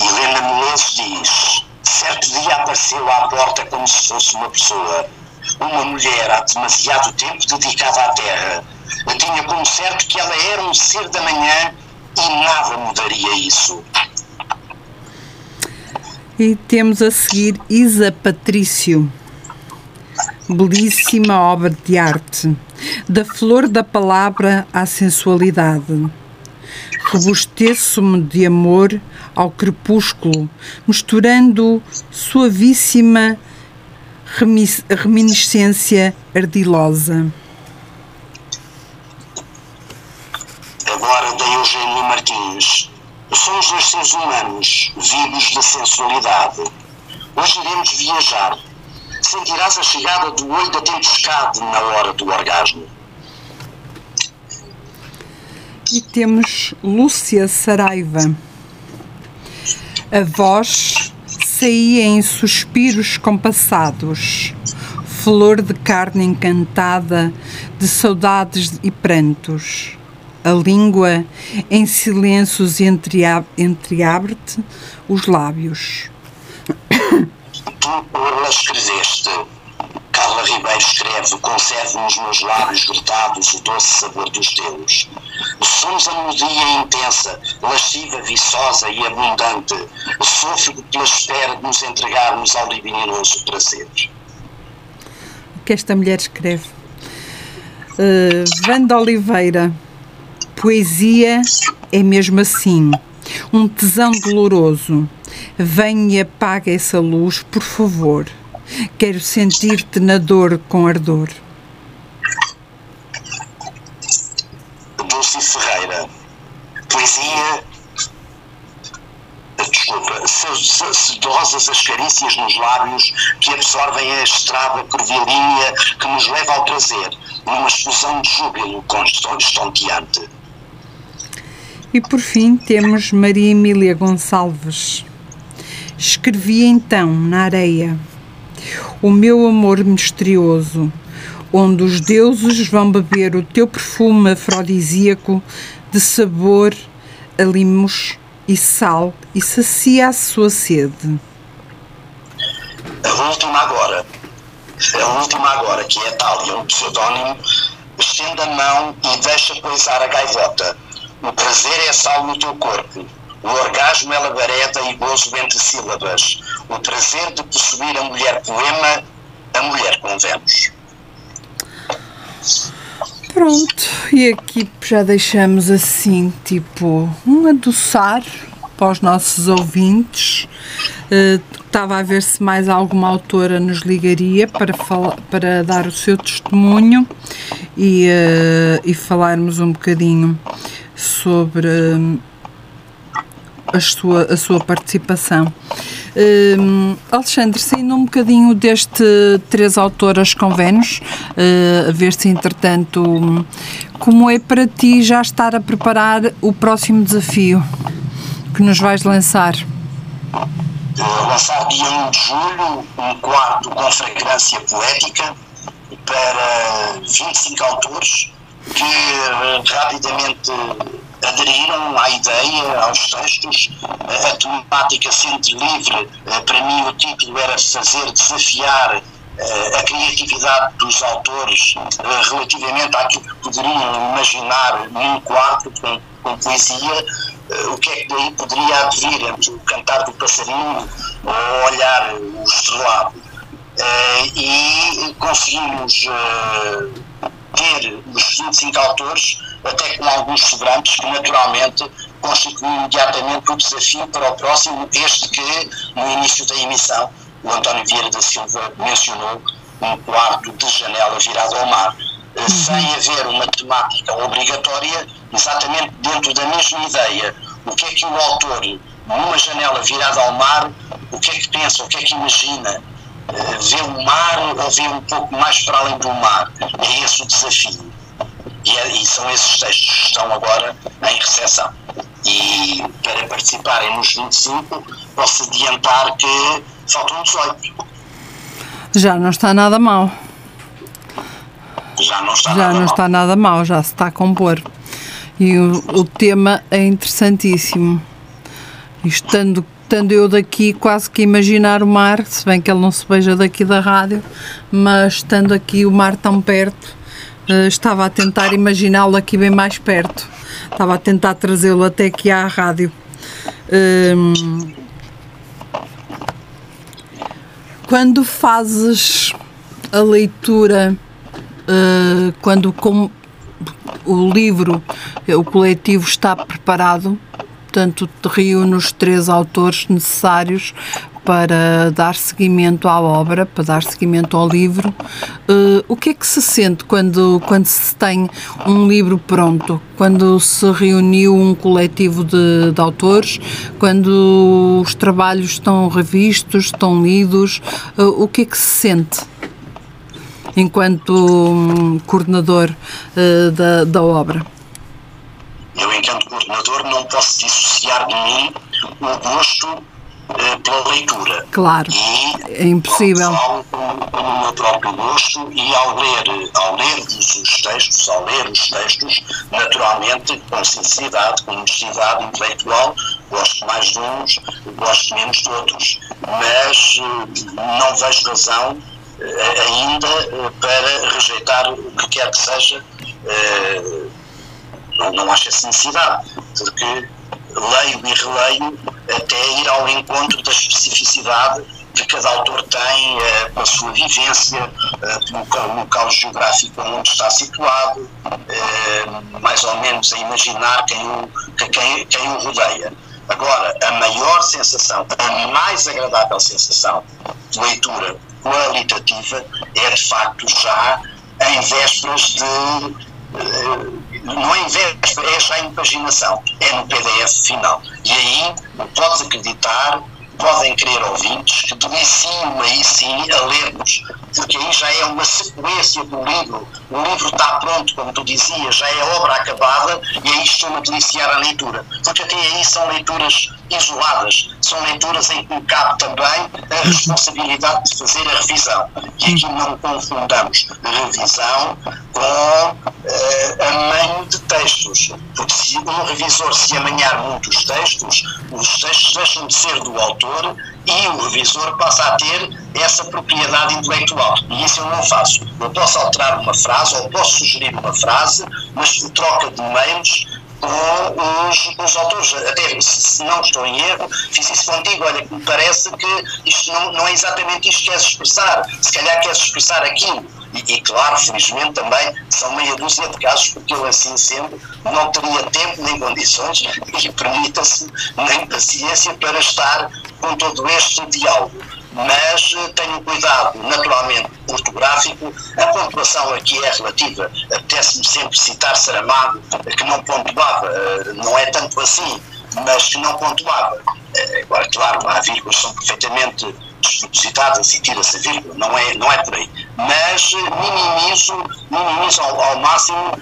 Helena Menezes diz: certo dia apareceu à porta como se fosse uma pessoa. Uma mulher há demasiado tempo dedicada à terra. Eu tinha como certo que ela era um ser da manhã e nada mudaria isso. E temos a seguir Isa Patrício. Belíssima obra de arte, da flor da palavra à sensualidade robusteço-me de amor ao crepúsculo, misturando suavíssima reminiscência ardilosa. Agora da Eugênio Martins. Somos dois seres humanos, vivos de sensualidade. Hoje iremos viajar. Sentirás a chegada do olho da tempestade na hora do orgasmo. E temos Lúcia Saraiva. A voz saía em suspiros compassados, flor de carne encantada de saudades e prantos. A língua em silêncios entreabre-te os lábios. Tu, ela escreveste Carla Ribeiro escreve: Concede nos meus lábios gritados o doce sabor dos teus. Somos a melodia intensa, lasciva, viçosa e abundante. Sofro pela espera de nos entregarmos ao libidinoso prazer. O que esta mulher escreve? Uh, Wanda Oliveira. Poesia é mesmo assim. Um tesão doloroso. Venha e apaga essa luz, por favor. Quero sentir-te na dor com ardor. Dulce Ferreira. Poesia. Desculpa, sedosas as carícias nos lábios que absorvem a estrada curvilínea que nos leva ao prazer, numa explosão de júbilo estonteante. E por fim temos Maria Emília Gonçalves. Escrevi então na areia o meu amor misterioso, onde os deuses vão beber o teu perfume afrodisíaco de sabor a limos e sal e sacia a sua sede. A última agora, a última agora, que é Tália, um pseudónimo, estende a mão e deixa poisar a gaivota. O prazer é sal no teu corpo. O orgasmo é labareda e gozo entre sílabas. O prazer de possuir a mulher poema, a mulher com. Pronto, e aqui já deixamos assim, tipo, um adoçar para os nossos ouvintes. Uh, estava a ver se mais alguma autora nos ligaria para, falar, para dar o seu testemunho e, uh, e falarmos um bocadinho sobre uh, a, sua, a sua participação. Uh, Alexandre, saindo um bocadinho deste Três Autoras com Vênus, uh, a ver se entretanto, como é para ti já estar a preparar o próximo desafio que nos vais lançar? Uh, lançar dia 1 de julho um quadro com fragrância poética para 25 autores que uh, rapidamente aderiram à ideia, aos textos, a temática sendo livre, eh, para mim o título era fazer desafiar eh, a criatividade dos autores eh, relativamente àquilo que poderiam imaginar num quadro com, com poesia, o que é que daí poderia advir entre o cantar do passarinho ou olhar o estrelado. E conseguimos ter os 25 autores, até com alguns sobrantes, que naturalmente constituem imediatamente o desafio para o próximo, este que, no início da emissão, o António Vieira da Silva mencionou um quarto de janela virado ao mar, uhum. sem haver uma temática obrigatória, exatamente dentro da mesma ideia. O que é que o autor, numa janela virada ao mar, o que é que pensa, o que é que imagina, vê o mar ou vê um pouco mais para além do mar. É esse o desafio. E, é, e são esses textos que estão agora em recepção. E para participarem nos 25, posso adiantar que faltam 18. Já não está nada mal. Já não está já nada não mal. está nada mal, já se está a compor. E o, o tema é interessantíssimo. Estando estando eu daqui quase que imaginar o mar, se bem que ele não se veja daqui da rádio, mas estando aqui o mar tão perto, uh, estava a tentar imaginá-lo aqui bem mais perto. Estava a tentar trazê-lo até aqui à rádio. Um, quando fazes a leitura, uh, quando o livro, o coletivo está preparado, portanto, reúne os três autores necessários para dar seguimento à obra, para dar seguimento ao livro. Uh, o que é que se sente quando, quando se tem um livro pronto? Quando se reuniu um coletivo de, de autores? Quando os trabalhos estão revistos, estão lidos? Uh, o que é que se sente? Enquanto um, coordenador uh, da, da obra. Eu, enquanto coordenador, não posso dissociar de mim o gosto eh, pela leitura. Claro, e, é impossível. Com, o meu próprio gosto e ao ler, ao ler os textos, ao ler os textos, naturalmente, com sinceridade, com honestidade intelectual, gosto mais de uns, gosto menos de outros. Mas eh, não vejo razão eh, ainda para rejeitar o que quer que seja não, não acho essa necessidade, porque leio e releio até ir ao encontro da especificidade que cada autor tem eh, com a sua vivência, eh, pelo local geográfico onde está situado, eh, mais ou menos a imaginar quem o, quem, quem o rodeia. Agora, a maior sensação, a mais agradável sensação de leitura qualitativa é de facto já em vésperas de eh, não é inverso, é impaginação, é no PDF final. E aí podes acreditar, podem querer ouvintes que deliciam aí sim a lermos, porque aí já é uma sequência do livro. O livro está pronto, como tu dizias, já é obra acabada e aí estou-me a deliciar a leitura. Porque até aí são leituras isoladas, são leituras em que cabe também a responsabilidade de fazer a revisão. E aqui não confundamos revisão com uh, amanho de textos, porque se um revisor se amanhar muito os textos, os textos deixam de ser do autor e o revisor passa a ter essa propriedade intelectual. E isso eu não faço. Eu posso alterar uma frase ou posso sugerir uma frase, mas troca de meios os, os autores. Até se não estou em erro, fiz isso contigo. Olha, me parece que isto não, não é exatamente isto que queres expressar. Se calhar queres expressar aquilo. E, e, claro, felizmente também são meia dúzia de casos, porque eu assim sendo não teria tempo nem condições e permita-se nem paciência para estar com todo este diálogo mas eh, tenho cuidado naturalmente ortográfico. A pontuação aqui é relativa. Apetece-me sempre citar Saramago, que não pontuava, eh, não é tanto assim, mas que não pontuava. Eh, agora, claro, há vírgulas são perfeitamente despropositadas e tira-se a vírgula, não é, não é por aí. Mas minimizo, minimizo ao, ao máximo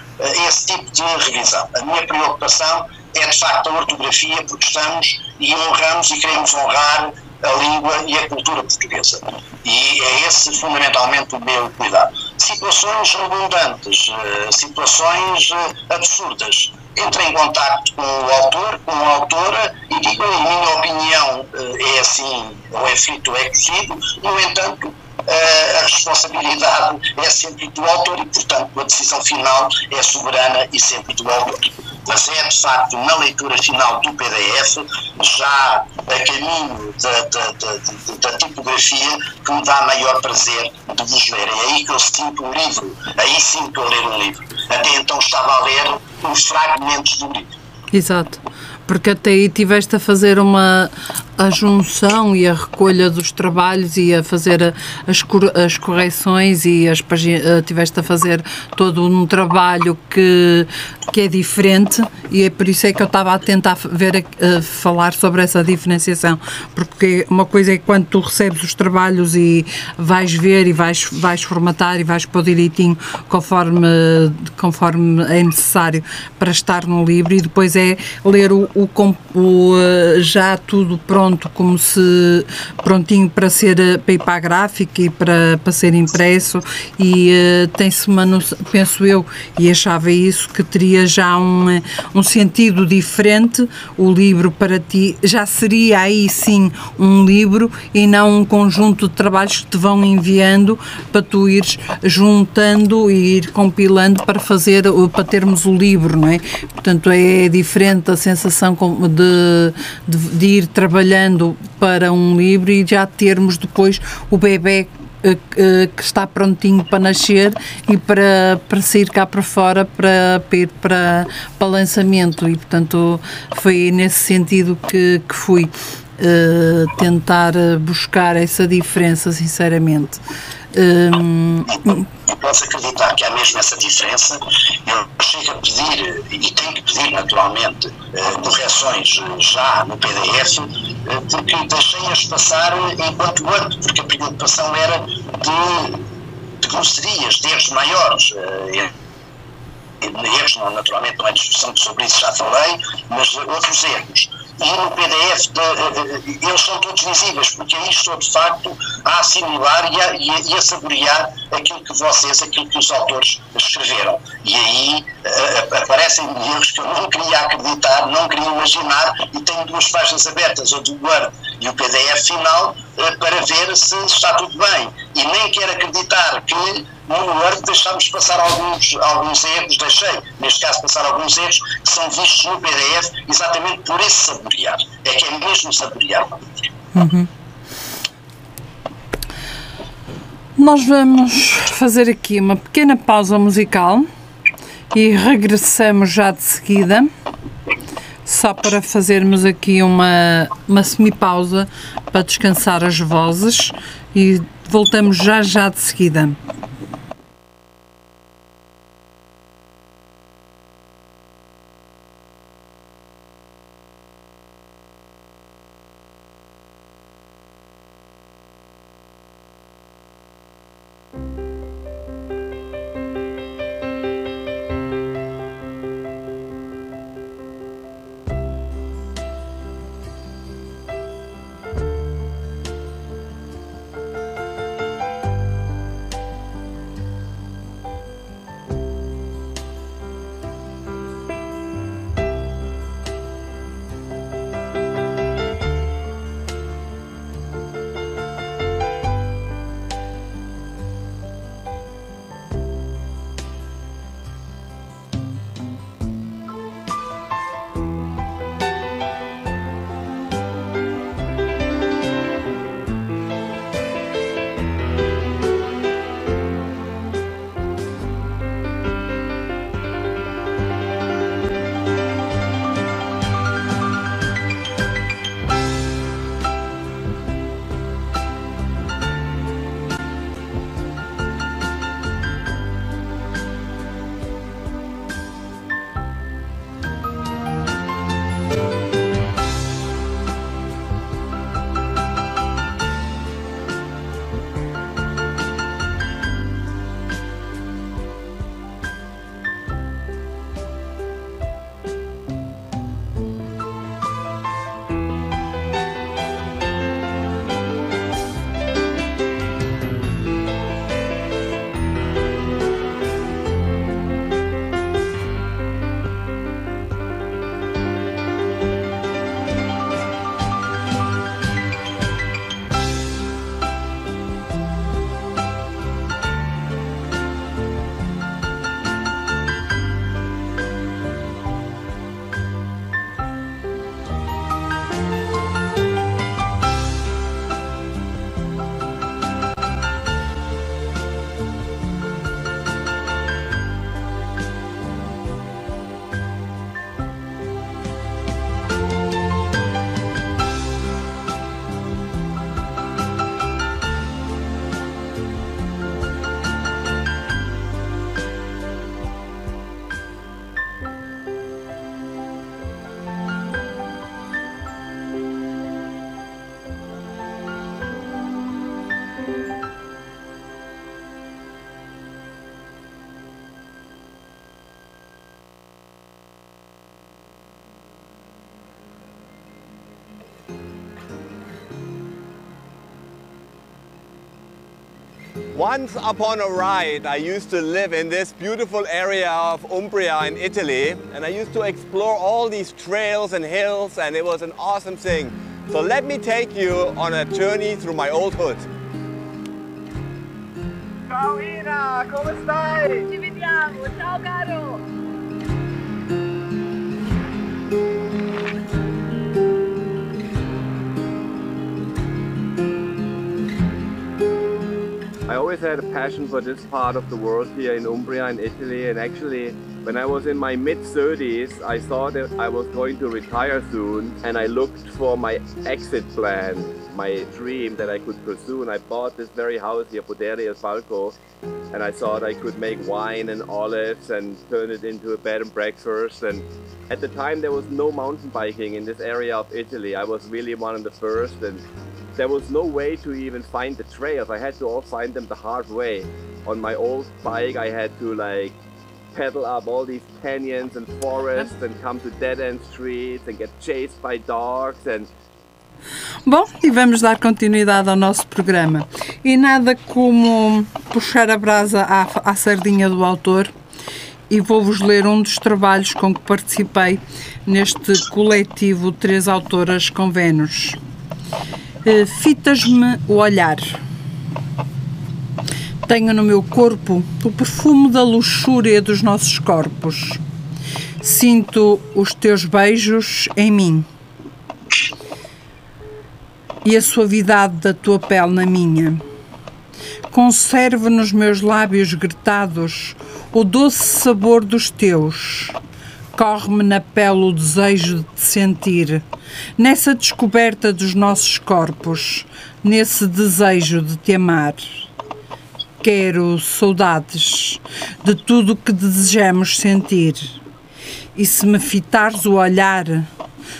esse tipo de revisão. A minha preocupação é de facto a ortografia, porque estamos e honramos e queremos honrar a língua e a cultura portuguesa. E é esse fundamentalmente o meu cuidado. Situações redundantes, eh, situações eh, absurdas. Entre em contato com o autor, com a autora e digo, em minha opinião, eh, é assim, ou é feito ou é cozido, no entanto, a responsabilidade é sempre do autor e, portanto, a decisão final é soberana e sempre do autor mas é de facto na leitura final do PDF, já a caminho da, da, da, da tipografia, que me dá maior prazer de vos ler. É aí que eu sinto o livro, aí sim que eu ler um livro. Até então estava a ler os fragmentos do livro. Exato porque até aí tiveste a fazer uma a junção e a recolha dos trabalhos e a fazer as, as correções e as eh, tiveste a fazer todo um trabalho que, que é diferente e é por isso é que eu estava a tentar ver, a, falar sobre essa diferenciação, porque uma coisa é quando tu recebes os trabalhos e vais ver e vais, vais formatar e vais pôr direitinho conforme, conforme é necessário para estar no livro e depois é ler o, o, o eh, já tudo pronto, como se prontinho para ser eh, para ir para a gráfica e para, para ser impresso e uh, tem-se uma penso eu, e achava isso, que teria já um, um sentido diferente o livro para ti, já seria aí sim um livro e não um conjunto de trabalhos que te vão enviando para tu ires juntando e ir compilando para fazer, para termos o livro, não é? Portanto, é diferente a sensação de, de, de ir trabalhando para um livro e já termos depois o bebê eh, eh, que está prontinho para nascer e para, para sair cá para fora para, para ir para, para lançamento. E portanto foi nesse sentido que, que fui uh, tentar buscar essa diferença sinceramente um, posso acreditar que há mesmo essa diferença. Eu chego a pedir, e tenho que pedir naturalmente, uh, correções já no PDF, uh, porque deixei-as passar enquanto ando, porque a preocupação era de, de grosserias, de erros maiores. Uh, erros, naturalmente não é discussão sobre isso, já falei, mas outros erros e no PDF de, de, eles são todos visíveis, porque aí estou de facto a assimilar e a, e a, e a saborear aquilo que vocês, aquilo que os autores escreveram. E aí uh, aparecem erros que eu não queria acreditar, não queria imaginar, e tenho duas páginas abertas, o do Word e o PDF final, uh, para ver se está tudo bem. E nem quero acreditar que no Word deixámos passar alguns, alguns erros, deixei, neste caso, passar alguns erros que são vistos no PDF exatamente por esse É que é mesmo saborear. Uhum. Nós vamos fazer aqui uma pequena pausa musical e regressamos já de seguida, só para fazermos aqui uma, uma semi-pausa para descansar as vozes e voltamos já já de seguida. Once upon a ride, I used to live in this beautiful area of Umbria in Italy, and I used to explore all these trails and hills, and it was an awesome thing. So let me take you on a journey through my old hood. Ciao Ina, come stai? Ci vediamo, ciao caro! Always had a passion for this part of the world here in Umbria in Italy and actually when I was in my mid 30s I thought that I was going to retire soon and I looked for my exit plan, my dream that I could pursue and I bought this very house here, Poderia Falco and I thought I could make wine and olives and turn it into a bed and breakfast and at the time there was no mountain biking in this area of Italy. I was really one of the first and there was no way to even find the trails. I had to all find them the hard way. On my old bike, I had to like pedal up all these canyons and forests and come to dead-end streets and get chased by dogs and Bom, e vamos dar continuidade ao nosso programa. E nada como puxar a brasa à, à sardinha do autor e vou-vos ler um dos trabalhos com que participei neste coletivo Três Autoras com Vênus. Fitas-me o olhar. Tenho no meu corpo o perfume da luxúria dos nossos corpos. Sinto os teus beijos em mim e a suavidade da tua pele na minha. Conservo nos meus lábios gretados o doce sabor dos teus. Corre-me na pele o desejo de te sentir, nessa descoberta dos nossos corpos, nesse desejo de te amar. Quero saudades de tudo o que desejamos sentir. E se me fitares o olhar,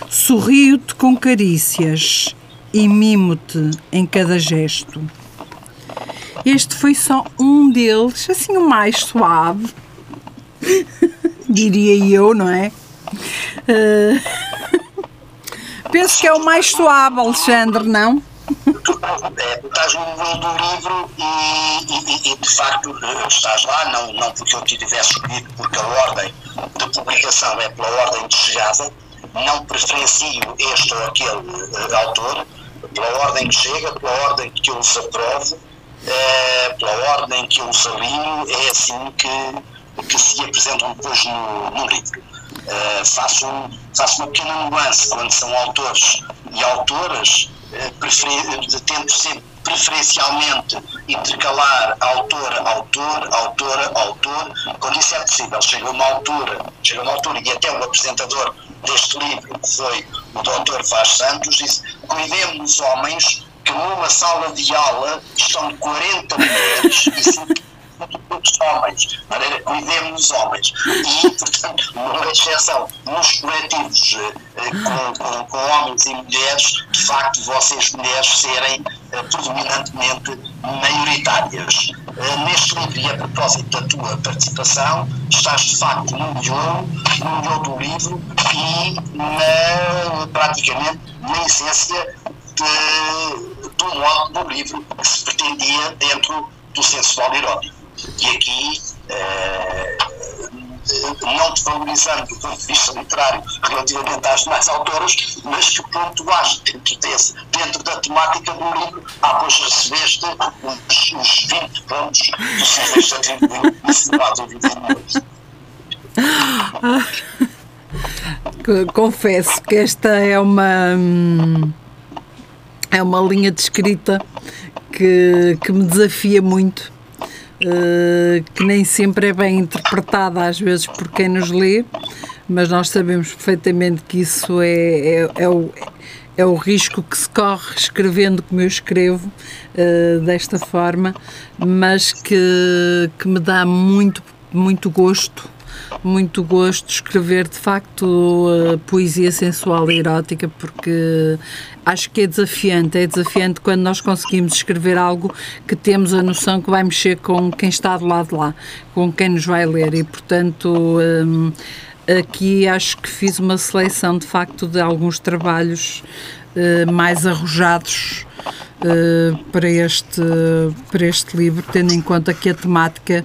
sorrio-te com carícias e mimo-te em cada gesto. Este foi só um deles, assim o mais suave, diria eu, não é? Uh, penso que é o mais suave, Alexandre, não? Tu, é, tu estás no meio do livro e, e, e, de facto estás lá, não, não porque eu te tivesse escolhido, porque a ordem de publicação é pela ordem de chegada, não preferencio este ou aquele uh, autor, pela ordem que chega, pela ordem que eu os aprovo, é, pela ordem que eu os alinho, é assim que, que se apresentam depois no, no livro. É, faço, faço uma pequena nuance quando são autores e autoras, preferi, tento sempre preferencialmente intercalar autor, autor, autora, autor, quando isso é possível. Chega uma altura, chega uma altura e até o apresentador deste livro, que foi o Dr. Vaz Santos, disse: Cuidemos homens que numa sala de aula estão 40 mulheres e 5 os homens, cuidemos os homens. E, portanto, uma exceção nos coletivos eh, com, com, com, homens e mulheres, de facto, vocês mulheres serem eh, predominantemente maioritárias. Eh, neste livro, e a propósito da tua participação, estás de facto no miolo, no miolo do livro e na, praticamente na essência de, do modo do livro que se pretendia dentro do sensual erótico. E aqui, eh, não desvalorizando do ponto de vista literário relativamente às demais autoras, mas que pontuaste dentro, desse, dentro da temática do livro, ah, pois recebeste os, os 20 pontos possíveis atribuir nesse lado Confesso que esta é uma é uma linha de escrita que, que me desafia muito uh, que nem sempre é bem interpretada às vezes por quem nos lê, mas nós sabemos perfeitamente que isso é, é, é o, é o risco que se corre escrevendo como eu escrevo, uh, desta forma, mas que, que me dá muito, muito gosto muito gosto de escrever de facto uh, poesia sensual e erótica porque acho que é desafiante, é desafiante quando nós conseguimos escrever algo que temos a noção que vai mexer com quem está do lado de lá, com quem nos vai ler. E portanto um, aqui acho que fiz uma seleção de facto de alguns trabalhos uh, mais arrojados para, este, para este livro, tendo em conta que a temática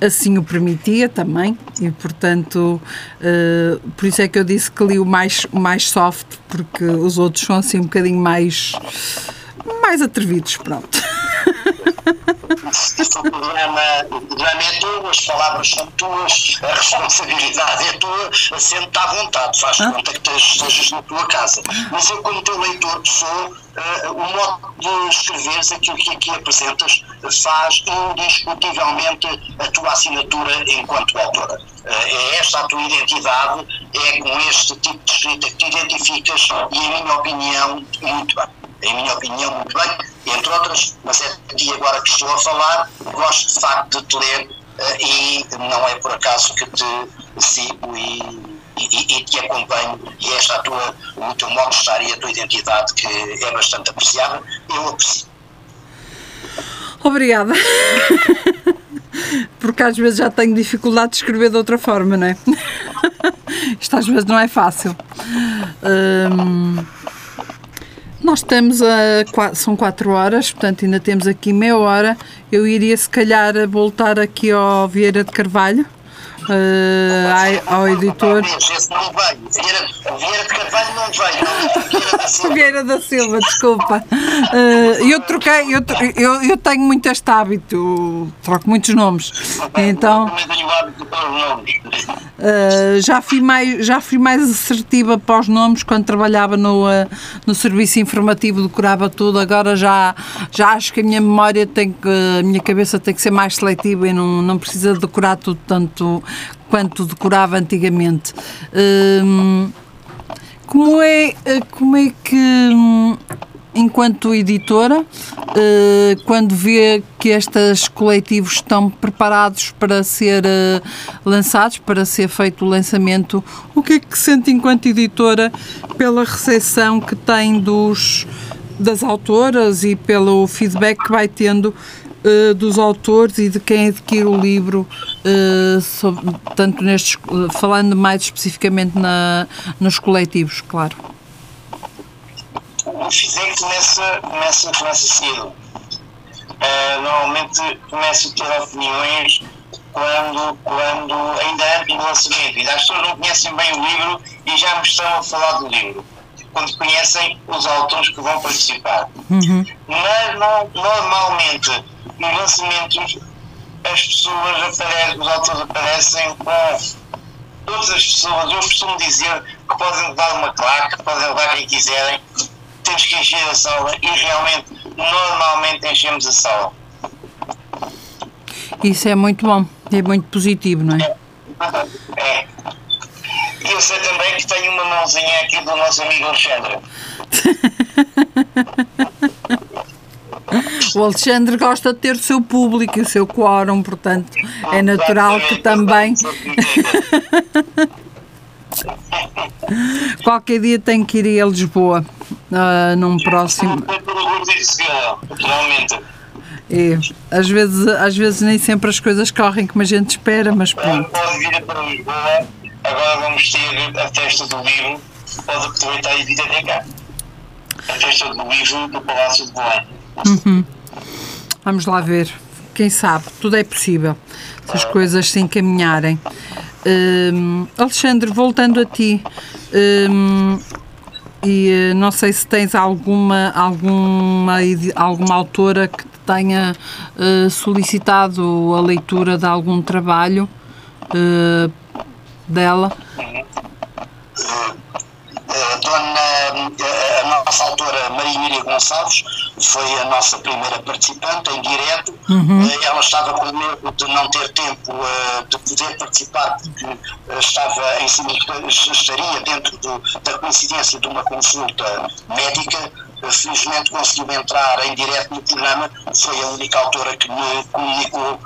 assim o permitia também, e portanto, uh, por isso é que eu disse que li o mais, o mais soft, porque os outros são assim um bocadinho mais, mais atrevidos, pronto. o programa, o programa é teu, as palavras são tuas, a responsabilidade é tua, assenta à vontade, faz ah. conta que estejas na tua casa. Mas eu, como teu leitor que sou, uh, o modo de escreveres, aquilo que aqui apresentas, faz indiscutivelmente a tua assinatura enquanto autora. Uh, é esta a tua identidade, é com este tipo de escrita que te identificas e, em minha opinião, muito bem em minha opinião, muito bem, entre outras, mas é aqui agora que estou a falar, gosto de facto de te ler uh, e não é por acaso que te sigo e, e, e, te acompanho e esta a tua, o teu modo de estar e a tua identidade que é bastante apreciada, eu aprecio. Obrigada. Porque às vezes já tenho dificuldade de escrever de outra forma, não é? Isto às vezes não é fácil. Hum, nós estamos a. são 4 horas, portanto ainda temos aqui meia hora. Eu iria se calhar voltar aqui ao Vieira de Carvalho uh, ao editor. Vieira da Silva, desculpa. Uh, eu troquei, eu, eu, eu tenho muito este hábito, troco muitos nomes. Então. Uh, já, fui mais, já fui mais assertiva para os nomes quando trabalhava no, uh, no serviço informativo, decorava tudo. Agora já, já acho que a minha memória tem que, a minha cabeça tem que ser mais seletiva e não, não precisa decorar tudo tanto quanto decorava antigamente. Hum, como é, como é que, hum, enquanto editora, eh, quando vê que estes coletivos estão preparados para ser eh, lançados, para ser feito o lançamento, o que é que sente enquanto editora pela recepção que tem dos das autoras e pelo feedback que vai tendo uh, dos autores e de quem adquire o livro, uh, sobre, tanto nestes, falando mais especificamente na, nos coletivos, claro. O feedback começa, começa, começa cedo. Uh, normalmente começo a ter opiniões quando, quando ainda antes do lançamento. E as pessoas não conhecem bem o livro e já me estão a falar do livro quando conhecem os autores que vão participar. Uhum. Mas não, normalmente nos lançamentos as pessoas aparecem, os autores aparecem com outras pessoas. Eu costumo dizer que podem levar uma claque, podem levar quem quiserem. Temos que encher a sala e realmente, normalmente, enchemos a sala. Isso é muito bom, é muito positivo, não é? É. E eu sei também que tenho uma mãozinha aqui do nosso amigo Alexandre. O Alexandre gosta de ter o seu público e o seu quórum, portanto é natural que também. Qualquer dia tem que ir a Lisboa, uh, num próximo. É, às vezes, às vezes nem sempre as coisas correm como a gente espera, mas pronto. Pode vir para Lisboa, agora vamos ter a festa do livro, pode aproveitar e vir até cá. A festa do livro do Palácio de Belém. Uhum. Vamos lá ver. Quem sabe? Tudo é possível. Se as coisas se encaminharem. Um, Alexandre, voltando a ti, um, e uh, não sei se tens alguma, alguma, alguma autora que tenha uh, solicitado a leitura de algum trabalho uh, dela. Dona, a nossa autora Maria Miriam Gonçalves foi a nossa primeira participante em direto. Uhum. Eh, ela estava com medo de não ter tempo uh, de poder participar porque uh, estava em cima, estaria dentro do, da coincidência de uma consulta médica. Uh, felizmente conseguiu entrar em direto no programa. Foi a única autora que me comunicou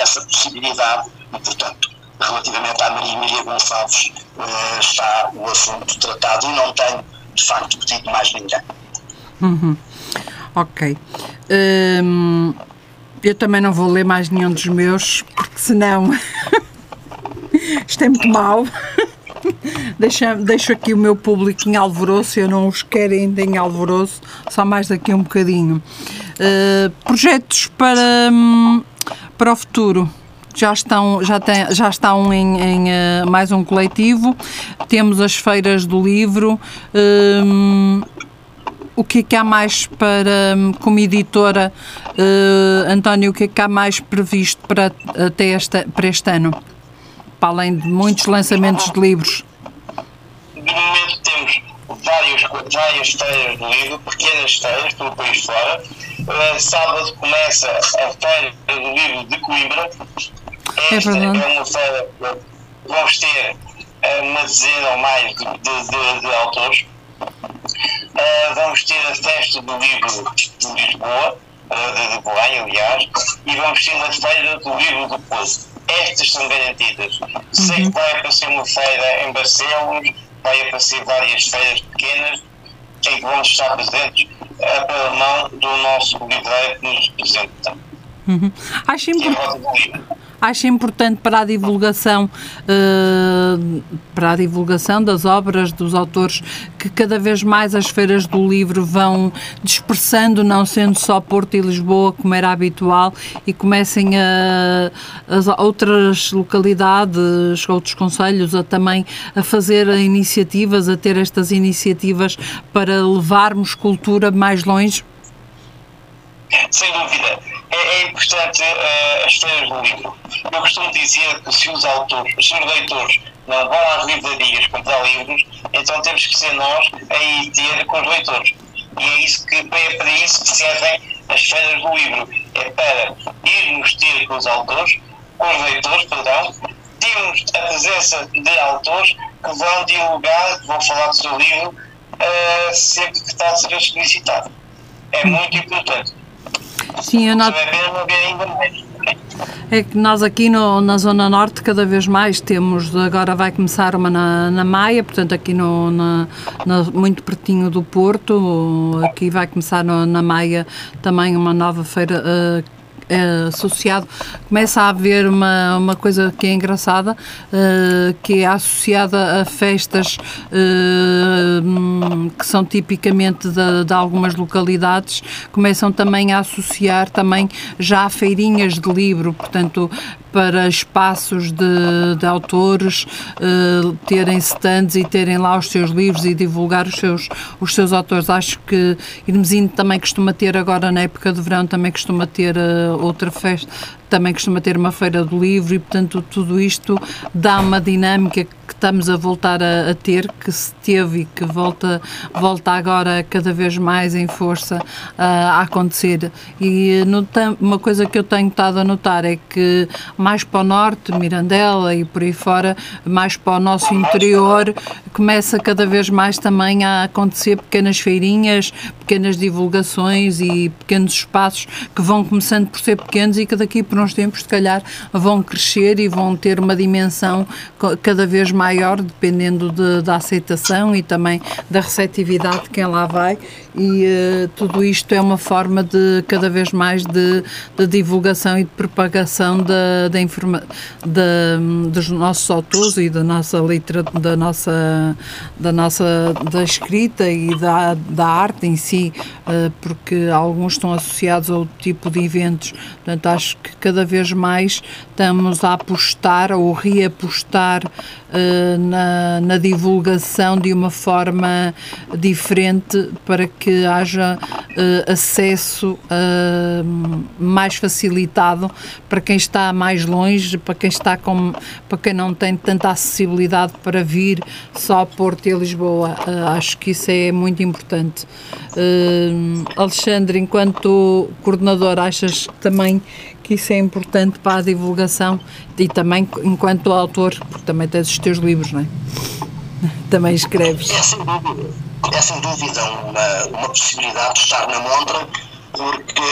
essa possibilidade e, portanto, relativamente à Maria Emília Gonçalves, está o assunto tratado e não tenho, de facto, pedido mais ninguém. Uhum. Ok. Hum, eu também não vou ler mais nenhum dos meus, porque senão isto é muito mau. deixa, deixo aqui o meu público em alvoroço, eu não os quero ainda em alvoroço, só mais daqui um bocadinho. Uh, projetos para, hum, para o futuro já estão já tem, já estão em, em uh, mais um coletivo. Temos as feiras do livro. Um, o que é que há mais para hum, como editora? Uh, António o que é que há mais previsto para até esta para este ano? Para além de muitos lançamentos de livros. De momento temos várias, várias feiras do livro, pequenas feiras pelo país fora. Uh, sábado começa a feira do livro de Coimbra, é esta verdade. é uma feira vamos ter uma dezena ou mais de, de, de, de autores. Uh, vamos ter a festa do livro de Lisboa, uh, de, Belém, aliás, e vamos ter a feira do livro do Poço. Estas são garantidas. Sei que vai aparecer uma feira em Barcelos, vai aparecer várias feiras pequenas, em que vamos estar presentes uh, pela mão do nosso livreiro que nos representa. Uhum. Acho, Que impor- a Rosa do Livro. acho importante para a divulgação eh, para a divulgação das obras dos autores que cada vez mais as feiras do livro vão dispersando, não sendo só Porto e Lisboa como era habitual e comecem a, as outras localidades, outros conselhos a também a fazer iniciativas, a ter estas iniciativas para levarmos cultura mais longe. Sem dúvida. É, é importante eh, as feiras do livro. Eu costumo dizer que se os autores, se os leitores não vão às livrarias comprar livros, então temos que ser nós a ir ter com os leitores. E é, isso que, é para isso que servem as feiras do livro. É para irmos ter com os autores, com os leitores, perdão, termos a presença de autores que vão dialogar, que vão falar do seu livro eh, sempre que está a ser solicitado. É muito importante. Sim, eu noto é que nós aqui no- na Zona Norte cada vez mais temos, agora vai começar uma na, na Maia, portanto aqui no, na, na- muito pertinho do Porto, aqui vai começar no- na Maia também uma nova feira eh, eh, associado, começa a haver uma, uma coisa que é engraçada, eh, que é associada a festas hum, que são tipicamente de, de algumas localidades, começam também a associar também já a feirinhas de livro, portanto para espaços de, de autores eh, terem stands e terem lá os seus livros e divulgar os seus, os seus autores. Acho que Irmezinho também costuma ter agora na época de verão também costuma ter outra festa, também costuma ter uma feira do livro e portanto tudo isto dá uma dinâmica que estamos a voltar a, a ter, que se teve e que volta, volta agora cada vez mais em força ah, a acontecer. E nota- uma coisa que eu tenho estado a notar é que mais para o norte, Mirandela e por aí fora, mais para o nosso interior, começa cada vez mais também a acontecer pequenas feirinhas, pequenas divulgações e pequenos espaços que vão começando por ser pequenos e que daqui por uns tempos, se calhar, vão crescer e vão ter uma dimensão cada vez maior, dependendo de- da aceitação e também da receptividade de quem lá vai. E eh, tudo isto é uma forma de cada vez mais de, de divulgação e de propagação da, da informa da, dos nossos autores e da nossa literatura, da nossa, da nossa da escrita e da, da arte em si, eh, porque alguns estão associados a outro tipo de eventos. Portanto, acho que cada vez mais estamos a apostar ou reapostar eh, na, na divulgação de uma forma diferente para que haja eh, acesso eh, mais facilitado para quem está mais longe, para quem está com, para quem não tem tanta acessibilidade para vir só a Porto e a Lisboa. Acho que isso é muito importante. Alexandre, enquanto coordenador, achas também isso é importante para a divulgação e também enquanto autor, porque também tens os teus livros, não é? Também escreves. É sem dúvida, é sem dúvida uma, uma possibilidade de estar na montra, porque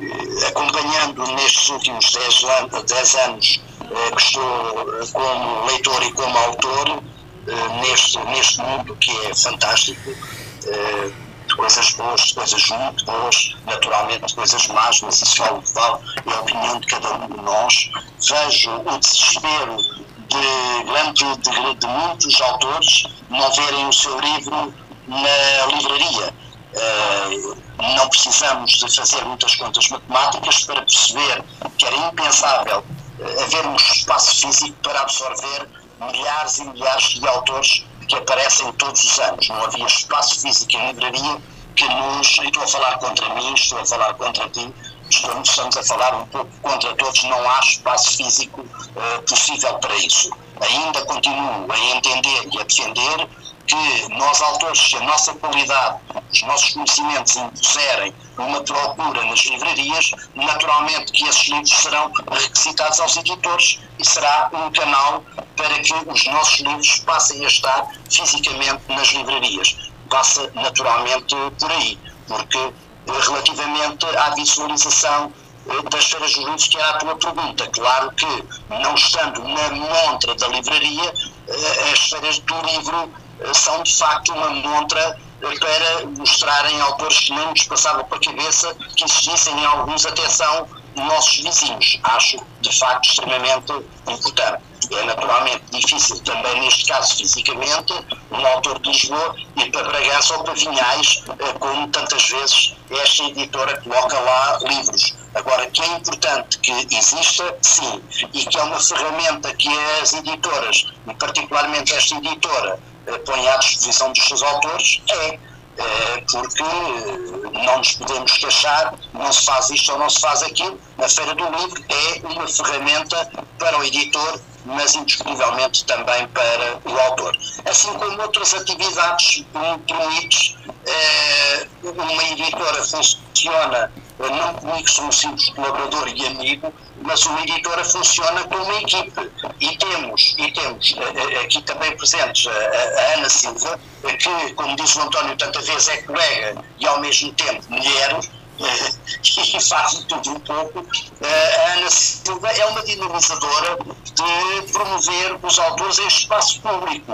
eh, acompanhando nestes últimos 10 anos, 10 anos eh, que estou como leitor e como autor, eh, neste, neste mundo que é fantástico, coisas boas, coisas muito boas, naturalmente coisas más, mas isso ao levar é a opinião de cada um de nós. Vejo o desespero de, grande, de, de muitos autores não verem o seu livro na livraria. Uh, não precisamos de fazer muitas contas matemáticas para perceber que era impensável uh, haver um espaço físico para absorver milhares e milhares de autores que aparecem todos os anos. Não havia espaço físico em livraria que nos. Estou a falar contra mim, estou a falar contra ti, estamos a falar um pouco contra todos, não há espaço físico uh, possível para isso. Ainda continuo a entender e a defender que nós, autores, se a nossa qualidade, os nossos conhecimentos impuserem uma procura nas livrarias, naturalmente que esses livros serão requisitados aos editores e será um canal para que os nossos livros passem a estar fisicamente nas livrarias. Passa naturalmente por aí, porque relativamente à visualização eh, das feiras de livros, que era a tua pergunta. Claro que, não estando na montra da livraria, eh, as feiras do livro eh, são de facto uma montra para mostrarem autores que nem nos passavam para a cabeça que existissem em alguns, atenção, nossos vizinhos. Acho, de facto, extremamente importante. É naturalmente difícil também, neste caso, fisicamente, um autor de Lisboa ir para Bragança ou para Vinhais, eh, como tantas vezes esta editora coloca lá livros. Agora, que é importante que exista, sim, e que é uma ferramenta que as editoras, e particularmente esta editora, eh, põe à disposição dos seus autores, é é, porque não nos podemos queixar, não se faz isto ou não se faz aquilo. A Feira do Livro é uma ferramenta para o editor, mas indiscutivelmente também para o autor. Assim como outras atividades permitidas, é, uma editora funciona não comigo sou um simples colaborador e amigo, mas uma editora funciona como uma equipe. E temos, e temos eh, eh, aqui também presentes a, Ana Silva, que, como diz o António tanta vez, é colega e ao mesmo tempo mulher, e faz tudo um pouco. A Ana Silva é uma dinamizadora de promover os autores em espaço público.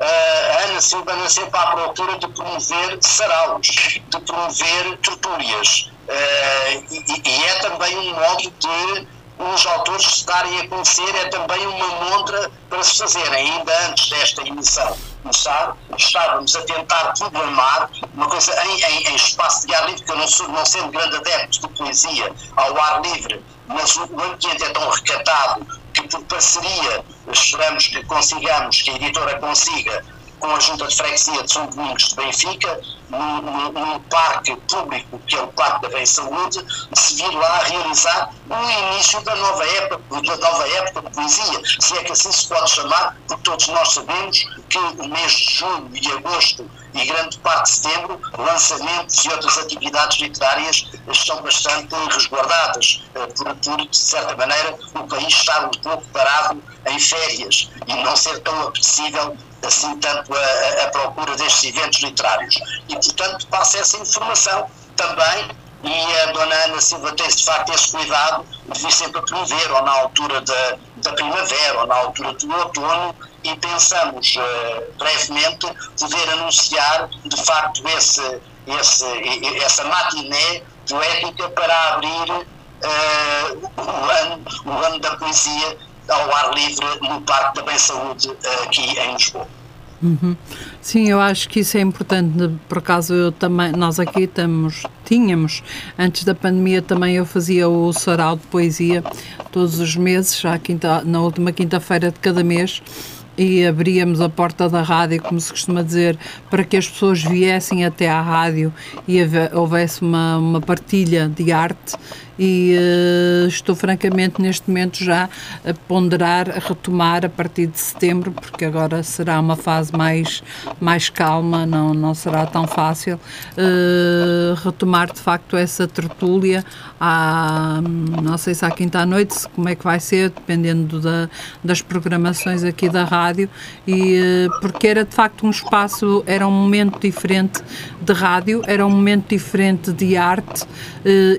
A Ana Silva anda sempre à procura de promover saraus, de promover tertúlias. E é também um modo de os autores darem a conhecer é também uma montra para se fazer. Ainda antes desta emissão começar, estávamos a tentar programar uma coisa em, em, em, espaço de ar livre, que eu não, sou, não sendo grande adepto de poesia ao ar livre, mas o, o ambiente é tão recatado que por parceria esperamos que consigamos, que a editora consiga com a Junta de Freguesia de São Domingos de Benfica, num, parque público, que é o Parque da Bem Saúde, se vir lá realizar o início da nova época, da nova época de poesia, se é que assim se pode chamar, porque todos nós sabemos que o mês de julho e agosto e grande parte de setembro, lançamentos e outras atividades literárias estão bastante resguardadas, eh, por de certa maneira, o país estar um pouco parado em férias e não ser tão apetecível assim tanto a, a procura destes eventos literários. E, portanto, passa essa informação também e a dona Ana Silva tem de facto esse cuidado de vir sempre a promover, ou na altura da, da primavera, ou na altura do outono, e pensamos uh, brevemente poder anunciar de facto esse, esse, essa matiné poética para abrir uh, o, ano, o ano da poesia ao ar livre no Parque da Bem Saúde aqui em Lisboa. Uhum. Sim, eu acho que isso é importante. Por acaso eu também, nós aqui temos, tínhamos, antes da pandemia também eu fazia o sarau de poesia todos os meses, já quinta, na última quinta-feira de cada mês e abríamos a porta da rádio, como se costuma dizer, para que as pessoas viessem até à rádio e houvesse uma, uma partilha de arte e uh, estou francamente neste momento já a ponderar, a retomar a partir de setembro, porque agora será uma fase mais, mais calma, não, não será tão fácil, uh, retomar de facto essa tertúlia, à, não sei se à quinta à noite, como é que vai ser, dependendo da, das programações aqui da rádio. E eh, porque era de facto um espaço, era um momento diferente de rádio, era um momento diferente de arte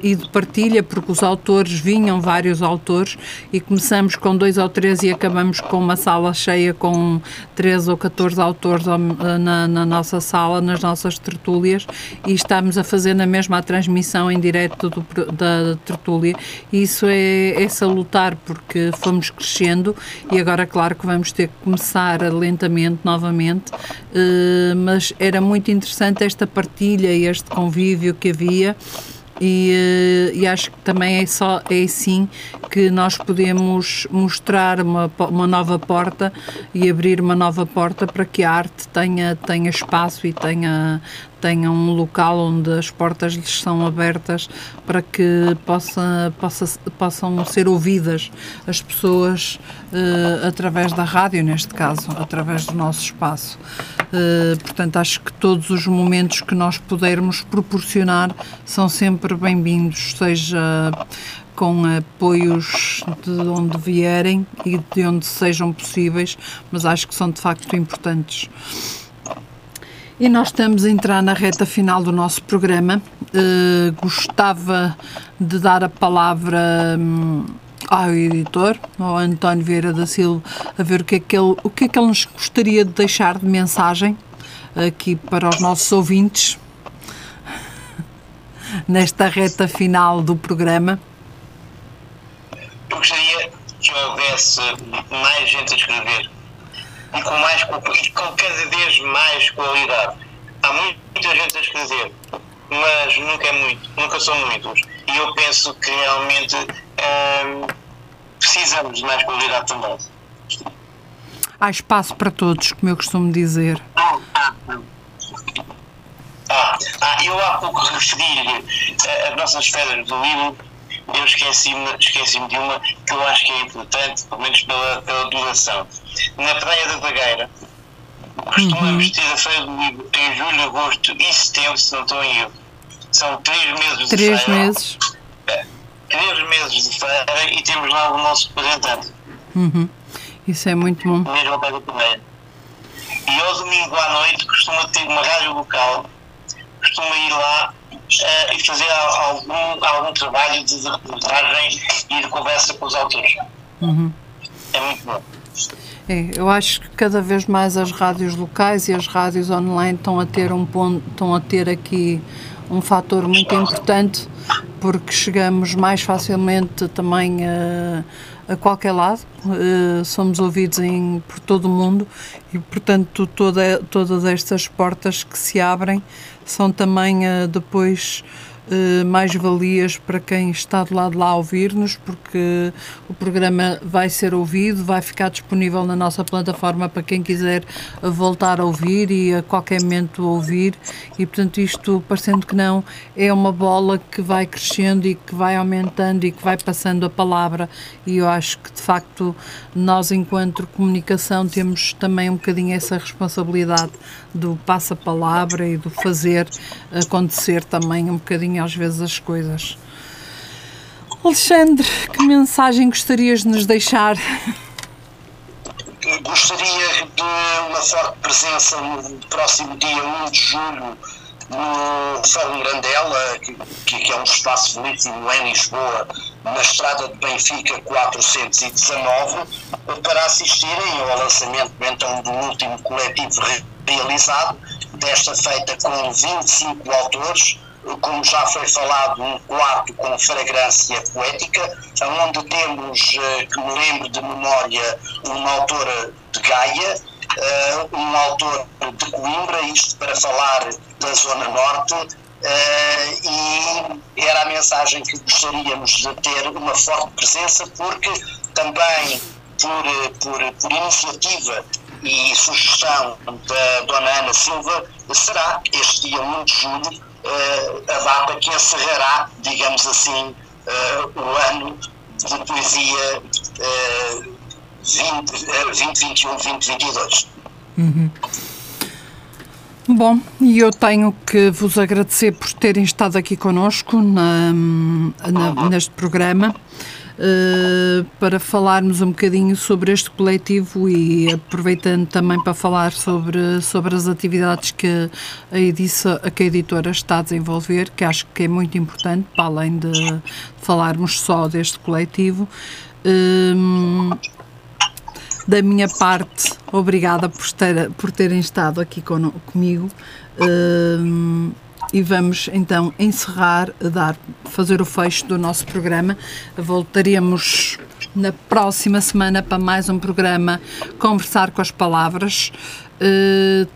e de partilha, porque os autores vinham vários autores e começamos com dois ou três e acabamos com uma sala cheia com 13 ou 14 autores na, na nossa sala, nas nossas tertúlias e estamos a fazer na mesma a transmissão em direto do, da tertúlia. Isso é, é salutar porque fomos crescendo e agora claro que vamos ter que começar lentamente novamente eh, mas era muito interessante esta partilha e este convívio que havia e, eh, e, acho que também é só é assim que nós podemos mostrar uma, uma nova porta e abrir uma nova porta para que a arte tenha, tenha espaço e tenha, tenha um local onde as portas lhes são abertas para que possa, possa, possam ser ouvidas as pessoas uh, através da rádio, neste caso, através do nosso espaço. Uh, portanto, acho que todos os momentos que nós pudermos proporcionar são sempre bem-vindos, seja com apoios de onde vierem e de onde sejam possíveis, mas acho que são de facto importantes. E nós estamos a entrar na reta final do nosso programa. Uh, gostava de dar a palavra um, ao editor, ao António Vieira da Silva, a ver o que, é que ele, o que é que ele nos gostaria de deixar de mensagem aqui para os nossos ouvintes nesta reta final do programa. Eu gostaria que houvesse mais gente a escrever e com, mais, e com cada vez mais qualidade. Há muita gente a escrever, mas nunca é muito, nunca são muitos. E eu penso que realmente hum, precisamos de mais qualidade também. Há espaço para todos, como eu costumo dizer. Ah, ah, ah, ah eu há pouco referi-lhe eh, as nossas férias do livro eu esqueci-me esqueci de uma que eu acho que é importante, pelo menos pela, pela duração. Na Praia da Bagueira, costumamos uhum. ter a Feira do Livro em julho, agosto e setembro, se não estou em erro. São três meses três de feira. meses. É, três meses de feira e temos lá o nosso representante. Uhum. Isso é muito bom. Mesmo ao pé da primeira. E ao domingo à noite costuma ter uma rádio local, costuma ir lá uh, e fazer algum, algum trabalho de reportagem e de conversa com os autores. Uhum. É muito bom. É, eu acho que cada vez mais as rádios locais e as rádios online estão a ter um ponto, estão a ter aqui um fator muito importante porque chegamos mais facilmente também a, a qualquer lado, uh, somos ouvidos em, por todo o mundo e portanto toda, todas estas portas que se abrem são também uh, depois uh, mais-valias para quem está do lado lá a ouvir-nos, porque o programa vai ser ouvido, vai ficar disponível na nossa plataforma para quem quiser voltar a ouvir e a qualquer momento ouvir. E, portanto, isto, parecendo que não, é uma bola que vai crescendo e que vai aumentando e que vai passando a palavra. E eu acho que, de facto, nós, enquanto comunicação, temos também um bocadinho essa responsabilidade do passa-palavra e do fazer acontecer também um bocadinho às vezes as coisas. Alexandre, que mensagem gostarias de nos deixar? Gostaria de uma forte presença no próximo dia 1 de julho no Fórum Grandela, que, que é um espaço belíssimo em Lisboa, na estrada de Benfica 419, para assistirem ao lançamento então do último coletivo realizado, desta feita com 25 autores, como já foi falado, um quarto com fragrância poética, onde temos, eh, que me lembro de memória, uma autora de Gaia, eh, um autor de Coimbra, isto para falar da Zona Norte, Uh, e era a mensagem que gostaríamos de ter uma forte presença, porque também por, por, por iniciativa e sugestão da Dona Ana Silva, será este dia 1 de julho a data que encerrará, digamos assim, uh, o ano de poesia uh, 2021-2022. Uhum. Bom, e eu tenho que vos agradecer por terem estado aqui conosco na, na, neste programa. Uh, para falarmos um bocadinho sobre este coletivo e aproveitando também para falar sobre, sobre as atividades que a, edição, que a editora está a desenvolver, que acho que é muito importante, para além de falarmos só deste coletivo. Um, da minha parte, obrigada por, ter, por terem estado aqui com, comigo. E vamos então encerrar, dar, fazer o fecho do nosso programa. Voltaremos na próxima semana para mais um programa Conversar com as Palavras. Uh,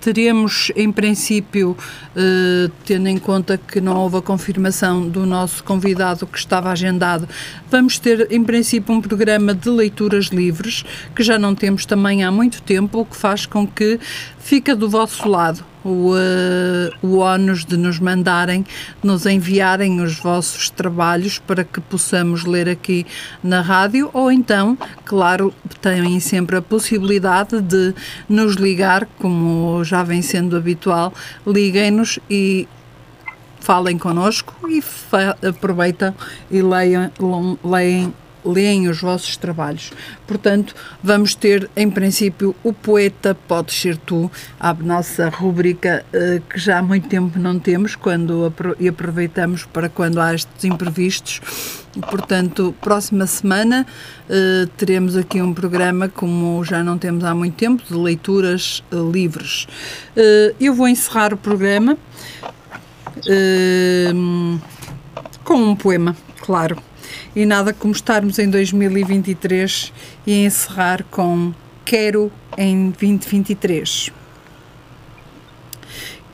teremos, em princípio, uh, tendo em conta que não houve a confirmação do nosso convidado que estava agendado, vamos ter, em princípio, um programa de leituras livres, que já não temos também há muito tempo, o que faz com que fica do vosso lado o, uh, ónus de nos mandarem, nos enviarem os vossos trabalhos para que possamos ler aqui na rádio, ou então, claro, têm sempre a possibilidade de nos ligar, como já vem sendo habitual, liguem-nos e falem connosco e aproveitam e leiam, leiam leem os vossos trabalhos. Portanto, vamos ter, em princípio, o poeta Podes Ser Tu, a nossa rubrica uh, que já há muito tempo não temos, quando e aproveitamos para quando há estes imprevistos. Portanto, próxima semana uh, teremos aqui um programa, como já não temos há muito tempo, de leituras uh, livres. eu vou encerrar o programa com um poema, claro e nada como estarmos em 2023 e encerrar com Quero em 2023.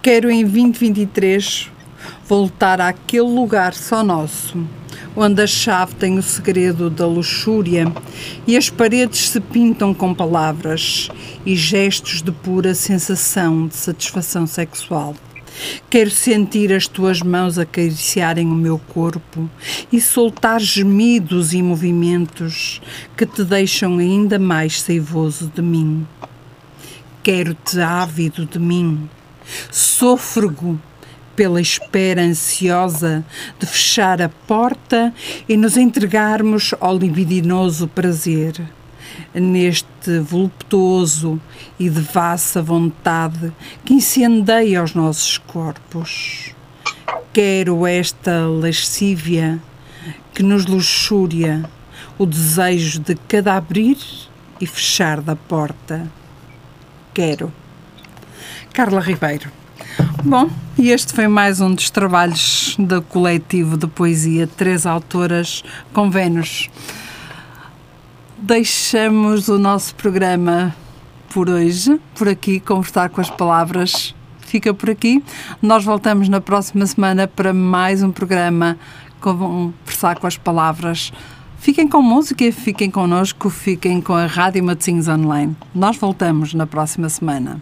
Quero em 2023 voltar àquele lugar só nosso, onde a chave tem o segredo da luxúria e as paredes se pintam com palavras e gestos de pura sensação de satisfação sexual. Quero sentir as tuas mãos acariciarem o meu corpo e soltar gemidos e movimentos que te deixam ainda mais seivoso de mim. Quero-te ávido de mim, sôfrego pela espera ansiosa de fechar a porta e nos entregarmos ao libidinoso prazer neste voluptuoso e devassa vontade que incendeia os nossos corpos. Quero esta lascívia que nos luxúria o desejo de cada abrir e fechar da porta. Quero. Carla Ribeiro. Bom, e este foi mais um dos trabalhos do coletivo de poesia Três Autoras com Vênus deixamos o nosso programa por hoje, por aqui, conversar com as palavras. Fica por aqui. Nós voltamos na próxima semana para mais um programa conversar com as palavras. Fiquem com música, fiquem connosco, fiquem com a Rádio Matosinhos Online. Nós voltamos na próxima semana.